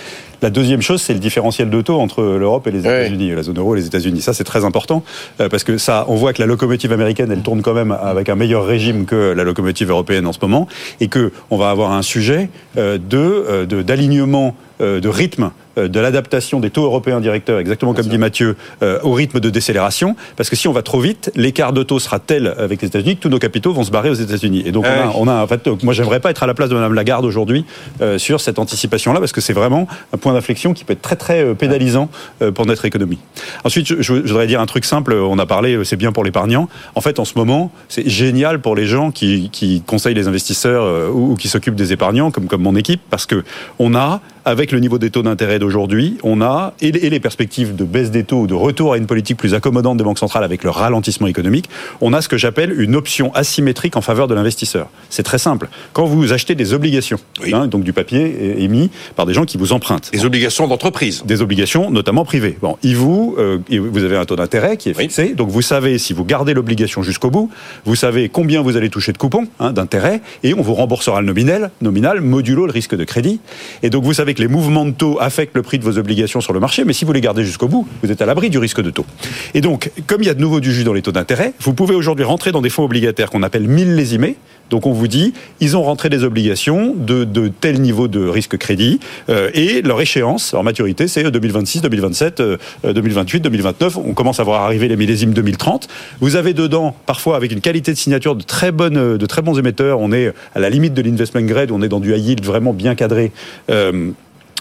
La deuxième chose, c'est le différentiel de taux entre l'Europe et les États-Unis, la zone euro et les États-Unis. Ça, c'est très important euh, parce que ça, on voit que la locomotive américaine, elle tourne quand même avec un meilleur régime que la locomotive européenne en ce moment, et que on va avoir un sujet euh, de d'alignement de rythme euh, de l'adaptation des taux européens directeurs, exactement comme dit Mathieu, euh, au rythme de décélération. Parce que si on va trop vite, l'écart de taux sera tel avec les États-Unis que tous nos capitaux vont se barrer aux États-Unis. Et donc, ah on, a, en fait, moi, j'aimerais pas être à la place de Mme Lagarde aujourd'hui euh, sur cette anticipation-là, parce que c'est vraiment un point d'inflexion qui peut être très, très pénalisant pour notre économie. Ensuite, je, voudrais dire un truc simple. On a parlé, c'est bien pour l'épargnant. En fait, en ce moment, c'est génial pour les gens qui, qui conseillent les investisseurs ou, ou qui s'occupent des épargnants, comme, comme mon équipe, parce que on a, avec le niveau des taux d'intérêt d'aujourd'hui, on a, et les perspectives de baisse des taux ou de retour à une politique plus accommodante des banques centrales avec le ralentissement économique, on a ce que j'appelle une option asymétrique en faveur de l'investisseur. C'est très simple. Quand vous achetez des obligations, hein, donc du papier émis par des gens qui vous empruntent. Des obligations d'entreprise. Des obligations, notamment privées. Bon, ils vous, euh, vous avez un taux d'intérêt qui est fixé, donc vous savez si vous gardez l'obligation jusqu'au bout, vous savez combien vous allez toucher de coupons, hein, d'intérêt, et on vous remboursera le nominal, nominal, modulo le risque de crédit. Et donc vous savez que les mouvements de taux affectent le prix de vos obligations sur le marché, mais si vous les gardez jusqu'au bout, vous êtes à l'abri du risque de taux. Et donc, comme il y a de nouveau du jus dans les taux d'intérêt, vous pouvez aujourd'hui rentrer dans des fonds obligataires qu'on appelle millésimés, donc on vous dit, ils ont rentré des obligations de, tel niveau de risque crédit euh, et leur échéance, leur maturité, c'est 2026, 2027, 2028, 2029. On commence à voir arriver les millésimes 2030. Vous avez dedans, parfois avec une qualité de signature de très, bonnes, de très bons émetteurs, on est à la limite de l'investment grade, on est dans du high yield vraiment bien cadré. Euh,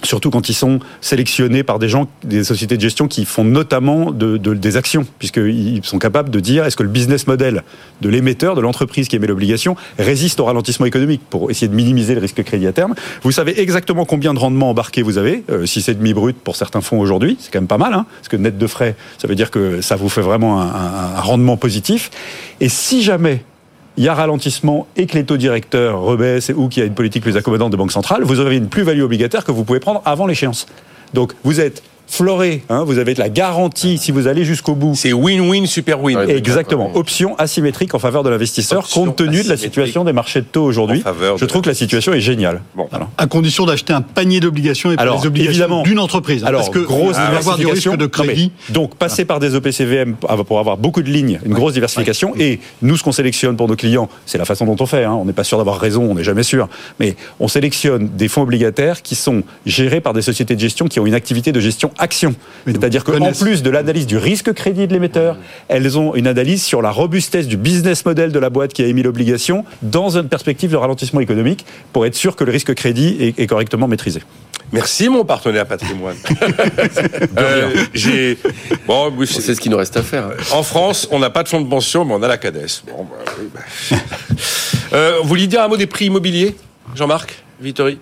surtout quand ils sont sélectionnés par des gens, des sociétés de gestion qui font notamment de, des actions, puisqu'ils sont capables de dire est-ce que le business model de l'émetteur, de l'entreprise qui émet l'obligation, résiste au ralentissement économique pour essayer de minimiser le risque crédit à terme? Vous savez exactement combien de rendement embarqué vous avez, euh, si c'est demi brut pour certains fonds aujourd'hui, c'est quand même pas mal, hein, parce que net de frais, ça veut dire que ça vous fait vraiment un, un rendement positif. Et si jamais il y a ralentissement et que les taux directeurs rebaissent ou qu'il y a une politique plus accommodante de banque centrale, vous avez une plus-value obligataire que vous pouvez prendre avant l'échéance. Donc vous êtes Floré, hein, vous avez la garantie si vous allez jusqu'au bout. C'est win-win, super win. Exactement. Option asymétrique en faveur de l'investisseur, compte tenu de la situation des marchés de taux aujourd'hui. Je trouve que la situation est géniale. Bon. À condition d'acheter un panier d'obligations et pas des obligations d'une entreprise. Hein, alors, parce que grosse avoir du risque de crédit. donc, passer par des OPCVM pour avoir beaucoup de lignes, une grosse diversification. Et nous, ce qu'on sélectionne pour nos clients, c'est la façon dont on fait. Hein. On n'est pas sûr d'avoir raison, on n'est jamais sûr. Mais on sélectionne des fonds obligataires qui sont gérés par des sociétés de gestion qui ont une activité de gestion action. C'est-à-dire qu'en plus de l'analyse du risque crédit de l'émetteur, elles ont une analyse sur la robustesse du business model de la boîte qui a émis l'obligation dans une perspective de ralentissement économique pour être sûr que le risque crédit est, correctement maîtrisé. Merci mon partenaire patrimoine. euh, bon, c'est ce qu'il nous reste à faire. En France, on n'a pas de fonds de pension, mais on a la CADES. Bon, bah, bah. euh, vous vouliez dire un mot des prix immobiliers, Jean-Marc Vittori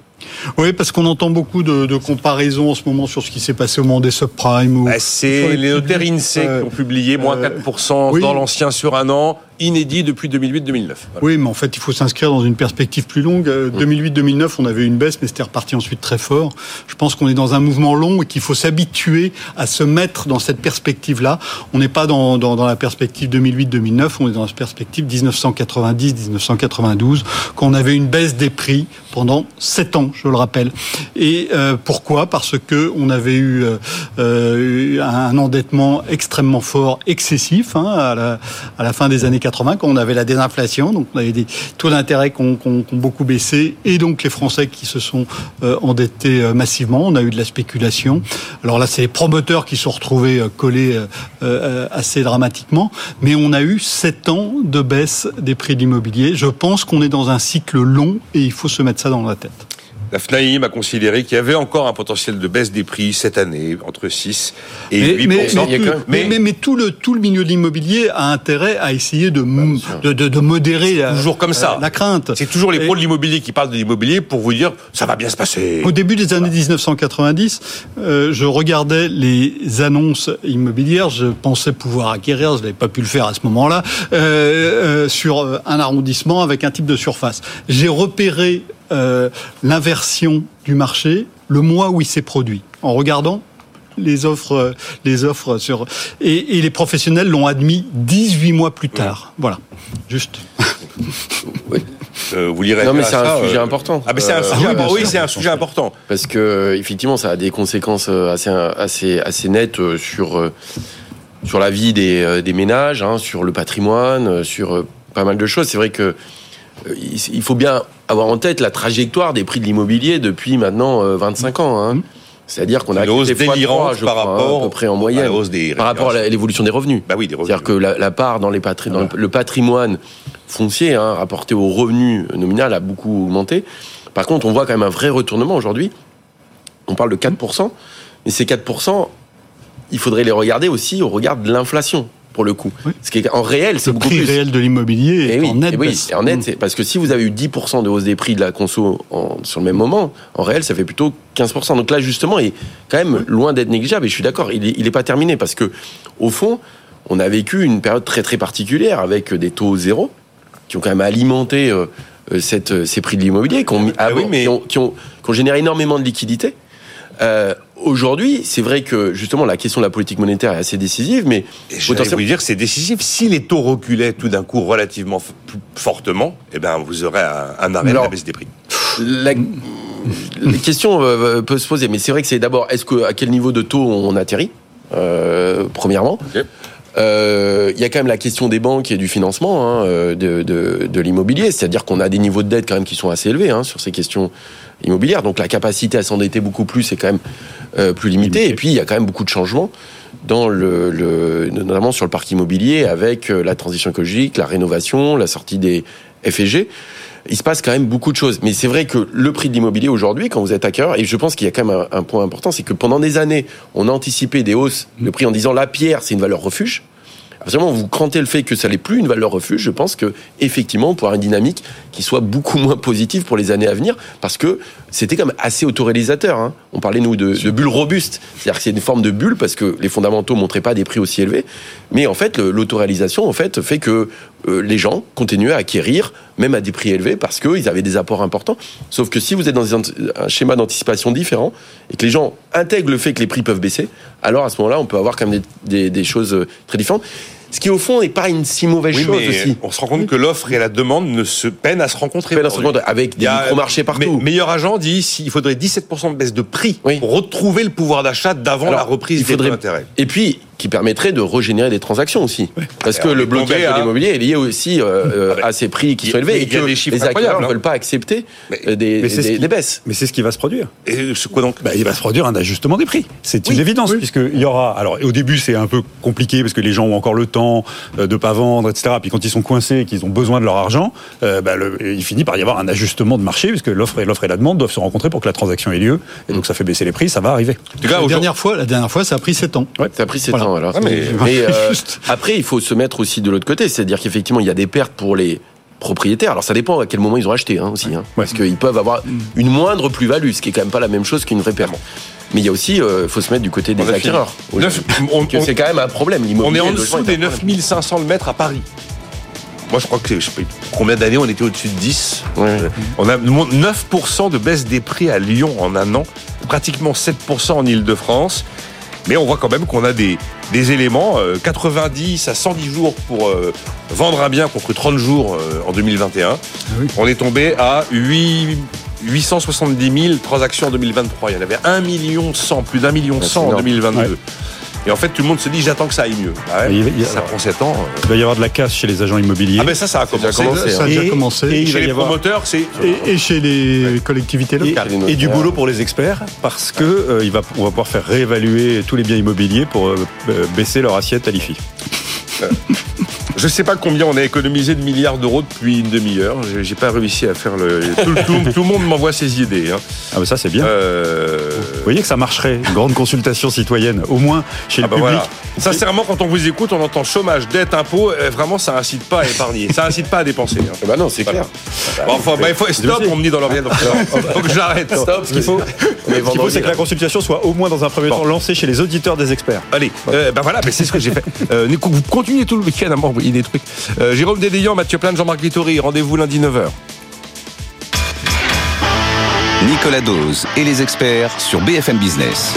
oui, parce qu'on entend beaucoup de, de, comparaisons en ce moment sur ce qui s'est passé au moment des subprimes. Bah, c'est les notaires INSEE qui ont publié moins 4% euh, dans l'ancien sur un an inédit depuis 2008-2009. Oui, mais en fait, il faut s'inscrire dans une perspective plus longue. 2008-2009, euh, on avait une baisse, mais c'était reparti ensuite très fort. Je pense qu'on est dans un mouvement long et qu'il faut s'habituer à se mettre dans cette perspective-là. On n'est pas dans, dans, dans, la perspective 2008-2009, on est dans la perspective 1990-1992, qu'on avait une baisse des prix pendant 7 ans, je le rappelle. Et euh, pourquoi? Parce que on avait eu euh, euh un endettement extrêmement fort, excessif, hein, à, la, à la fin des années 80 quand on avait la désinflation, donc on avait des taux d'intérêt qui ont, beaucoup baissé, et donc les Français qui se sont euh, endettés euh, massivement. On a eu de la spéculation. Alors là, c'est les promoteurs qui sont retrouvés euh, collés assez dramatiquement, mais on a eu sept ans de baisse des prix de l'immobilier. Je pense qu'on est dans un cycle long et il faut se mettre ça dans la tête. La FNAIM a considéré qu'il y avait encore un potentiel de baisse des prix cette année, entre 6 et 8 mais, mais, tout, le, tout le milieu de l'immobilier a intérêt à essayer de, de, de, modérer la, toujours comme ça. la crainte. C'est toujours les pros de l'immobilier qui parlent de l'immobilier pour vous dire ça va bien se passer. Au début des années 1990, euh, je regardais les annonces immobilières, je pensais pouvoir acquérir, je n'avais pas pu le faire à ce moment-là, euh, euh, sur un arrondissement avec un type de surface. J'ai repéré euh, l'inversion du marché le mois où il s'est produit, en regardant les offres, euh, les offres sur et, les professionnels l'ont admis 18 mois plus tard. Voilà, juste. oui. Euh, vous lirez non mais c'est un sujet important. Ah mais c'est un sujet, ah oui, c'est un sujet important parce que effectivement ça a des conséquences assez assez assez nettes sur sur la vie des, des ménages, hein, sur le patrimoine, sur pas mal de choses. C'est vrai que il faut bien avoir en tête la trajectoire des prix de l'immobilier depuis maintenant 25 euh, ans. Hein. Mmh. C'est-à-dire qu'on a une hausse délirante par rapport hein, à peu près en moyenne, par rapport à l'évolution des revenus. Bah oui, C'est-à-dire que la, part dans, les dans le patrimoine foncier hein, rapporté aux revenus nominal a beaucoup augmenté. Par contre, on voit quand même un vrai retournement aujourd'hui. On parle de 4%, mais ces 4%, il faudrait les regarder aussi au regard de l'inflation pour le coup. Ce qui est en réel, c'est beaucoup plus. Le prix réel de l'immobilier est eh en net. Eh oui, en net, parce que si vous avez eu 10% de hausse des prix de la conso sur le même moment, en réel, ça fait plutôt 15%. Donc là, justement, il est quand même loin d'être négligeable. Et je suis d'accord, il n'est pas terminé parce que au fond, on a vécu une période très très particulière avec des taux zéro qui ont quand même alimenté euh, euh, cette, ces prix de l'immobilier, qui, ont, ah qui, ont, qui, ont, généré énormément de liquidités. Euh, Aujourd'hui, c'est vrai que justement la question de la politique monétaire est assez décisive, mais je vous dire c'est décisif. Si les taux reculaient tout d'un coup relativement fortement, eh ben vous aurez un, arrêt de la baisse des prix. La, question euh, peut se poser, mais c'est vrai que c'est d'abord est-ce que à quel niveau de taux on atterrit euh, premièrement. Il y a quand même la question des banques et du financement hein, de, de, de l'immobilier, c'est-à-dire qu'on a des niveaux de dette quand même qui sont assez élevés hein, sur ces questions immobilières, donc la capacité à s'endetter beaucoup plus est quand même euh, plus limitée. Et puis il y a quand même beaucoup de changements dans le, le notamment sur le parc immobilier avec euh, la transition écologique, la rénovation, la sortie des FG il se passe quand même beaucoup de choses. Mais c'est vrai que le prix de l'immobilier aujourd'hui, quand vous êtes hacker, et je pense qu'il y a quand même un, un point important, c'est que pendant des années, on a anticipé des hausses de prix en disant la pierre, c'est une valeur refuge absolument vous crantez le fait que ça n'est plus une valeur refuge, je pense que effectivement on pourra avoir une dynamique qui soit beaucoup moins positive pour les années à venir, parce que c'était quand même assez autoréalisateur. Hein. On parlait nous de, de bulle robuste, c'est-à-dire que c'est une forme de bulle parce que les fondamentaux montraient pas des prix aussi élevés, mais en fait l'autoréalisation en fait fait que euh, les gens continuaient à acquérir même à des prix élevés parce qu'ils avaient des apports importants. Sauf que si vous êtes dans un, schéma d'anticipation différent et que les gens intègrent le fait que les prix peuvent baisser, alors à ce moment-là on peut avoir quand même des, des choses très différentes. Ce qui, au fond, n'est pas une si mauvaise chose aussi. On se rend compte que l'offre et la demande ne se peinent à se rencontrer. Peine à se rencontrer avec des micro-marchés partout. meilleur agent dit qu'il faudrait 17% de baisse de prix pour retrouver le pouvoir d'achat d'avant la reprise des faudrait... d'intérêt. Et puis, qui permettrait de régénérer des transactions aussi. Parce que le blocage de l'immobilier est lié aussi euh, à ces prix qui sont élevés et que les acteurs ne veulent pas accepter euh, des, des, baisses. Mais c'est ce qui va se produire. Et quoi donc? Bah, Il va se produire un ajustement des prix. C'est une évidence, puisqu'il y aura. Alors, au début, c'est un peu compliqué parce que les gens ont encore le temps euh, de pas vendre, etc. Puis quand ils sont coincés et qu'ils ont besoin de leur argent, bah, il finit par y avoir un ajustement de marché, puisque l'offre et, l'offre et la demande doivent se rencontrer pour que la transaction ait lieu. Et donc, ça fait baisser les prix, ça va arriver. la, dernière fois, la dernière fois, ça a pris 7 ans. Ça a pris 7 ans, Mais euh, après, il faut se mettre aussi de l'autre côté, c'est-à-dire qu'effectivement, il y a des pertes pour les propriétaires. Alors ça dépend à quel moment ils ont acheté hein, aussi, hein, parce qu'ils peuvent avoir une moindre plus-value, ce qui est quand même pas la même chose qu'une vraie perte. Mais il y a aussi, il euh, faut se mettre du côté des acquéreurs. C'est quand même un problème. On est en dessous des 9500 mètres à Paris. Moi, je crois que je sais combien d'années on était au-dessus de 10. On a 9% de baisse des prix à Lyon en un an, pratiquement 7% en Ile-de-France. Mais on voit quand même qu'on a des, des éléments, 90 euh, à 110 jours pour euh, vendre un bien contre 30 jours euh, en 2021. Ah on est tombé à 8, 870 000 transactions en 2023. Il y en avait 1 million 100, plus d'un million 100 en 2022. Et en fait, tout le monde se dit j'attends que ça aille mieux. Bah ça prend 7 ans. Il va y avoir de la casse chez les agents immobiliers. Ah ben ça, ça a commencé. Ça a déjà commencé. Et, chez les promoteurs, c'est et, chez les collectivités locales. Et, du boulot pour les experts parce que euh, il va, on va pouvoir faire réévaluer tous les biens immobiliers pour euh, baisser leur assiette à l'IFI. Je ne sais pas combien on a économisé de milliards d'euros depuis une demi-heure. J'ai pas réussi à faire le. Tout, le monde m'envoie ses idées. Hein. Ah, mais ça, c'est bien. Euh, Vous voyez que ça marcherait, une grande consultation citoyenne, au moins chez ah le bah public. Sincèrement, quand on vous écoute, on entend chômage, dette, impôt. Euh, vraiment, ça incite pas à épargner. Ça incite pas à dépenser. Hein. Bah non, c'est clair. Bon, enfin, bah, il faut, stop, on me dit dans l'oreille. faut que j'arrête. Stop, ce qu'il faut, ce qu'il faut c'est que la consultation soit au moins dans un premier temps lancée chez les auditeurs des experts. Allez, euh, ben voilà, c'est ce que j'ai fait. vous continuez tout le week-end à m'envoyer des trucs. Euh, Jérôme Dédéian, Mathieu Plane, Jean-Marc Vittori, rendez-vous lundi 9h. Nicolas Dose et les experts sur BFM Business.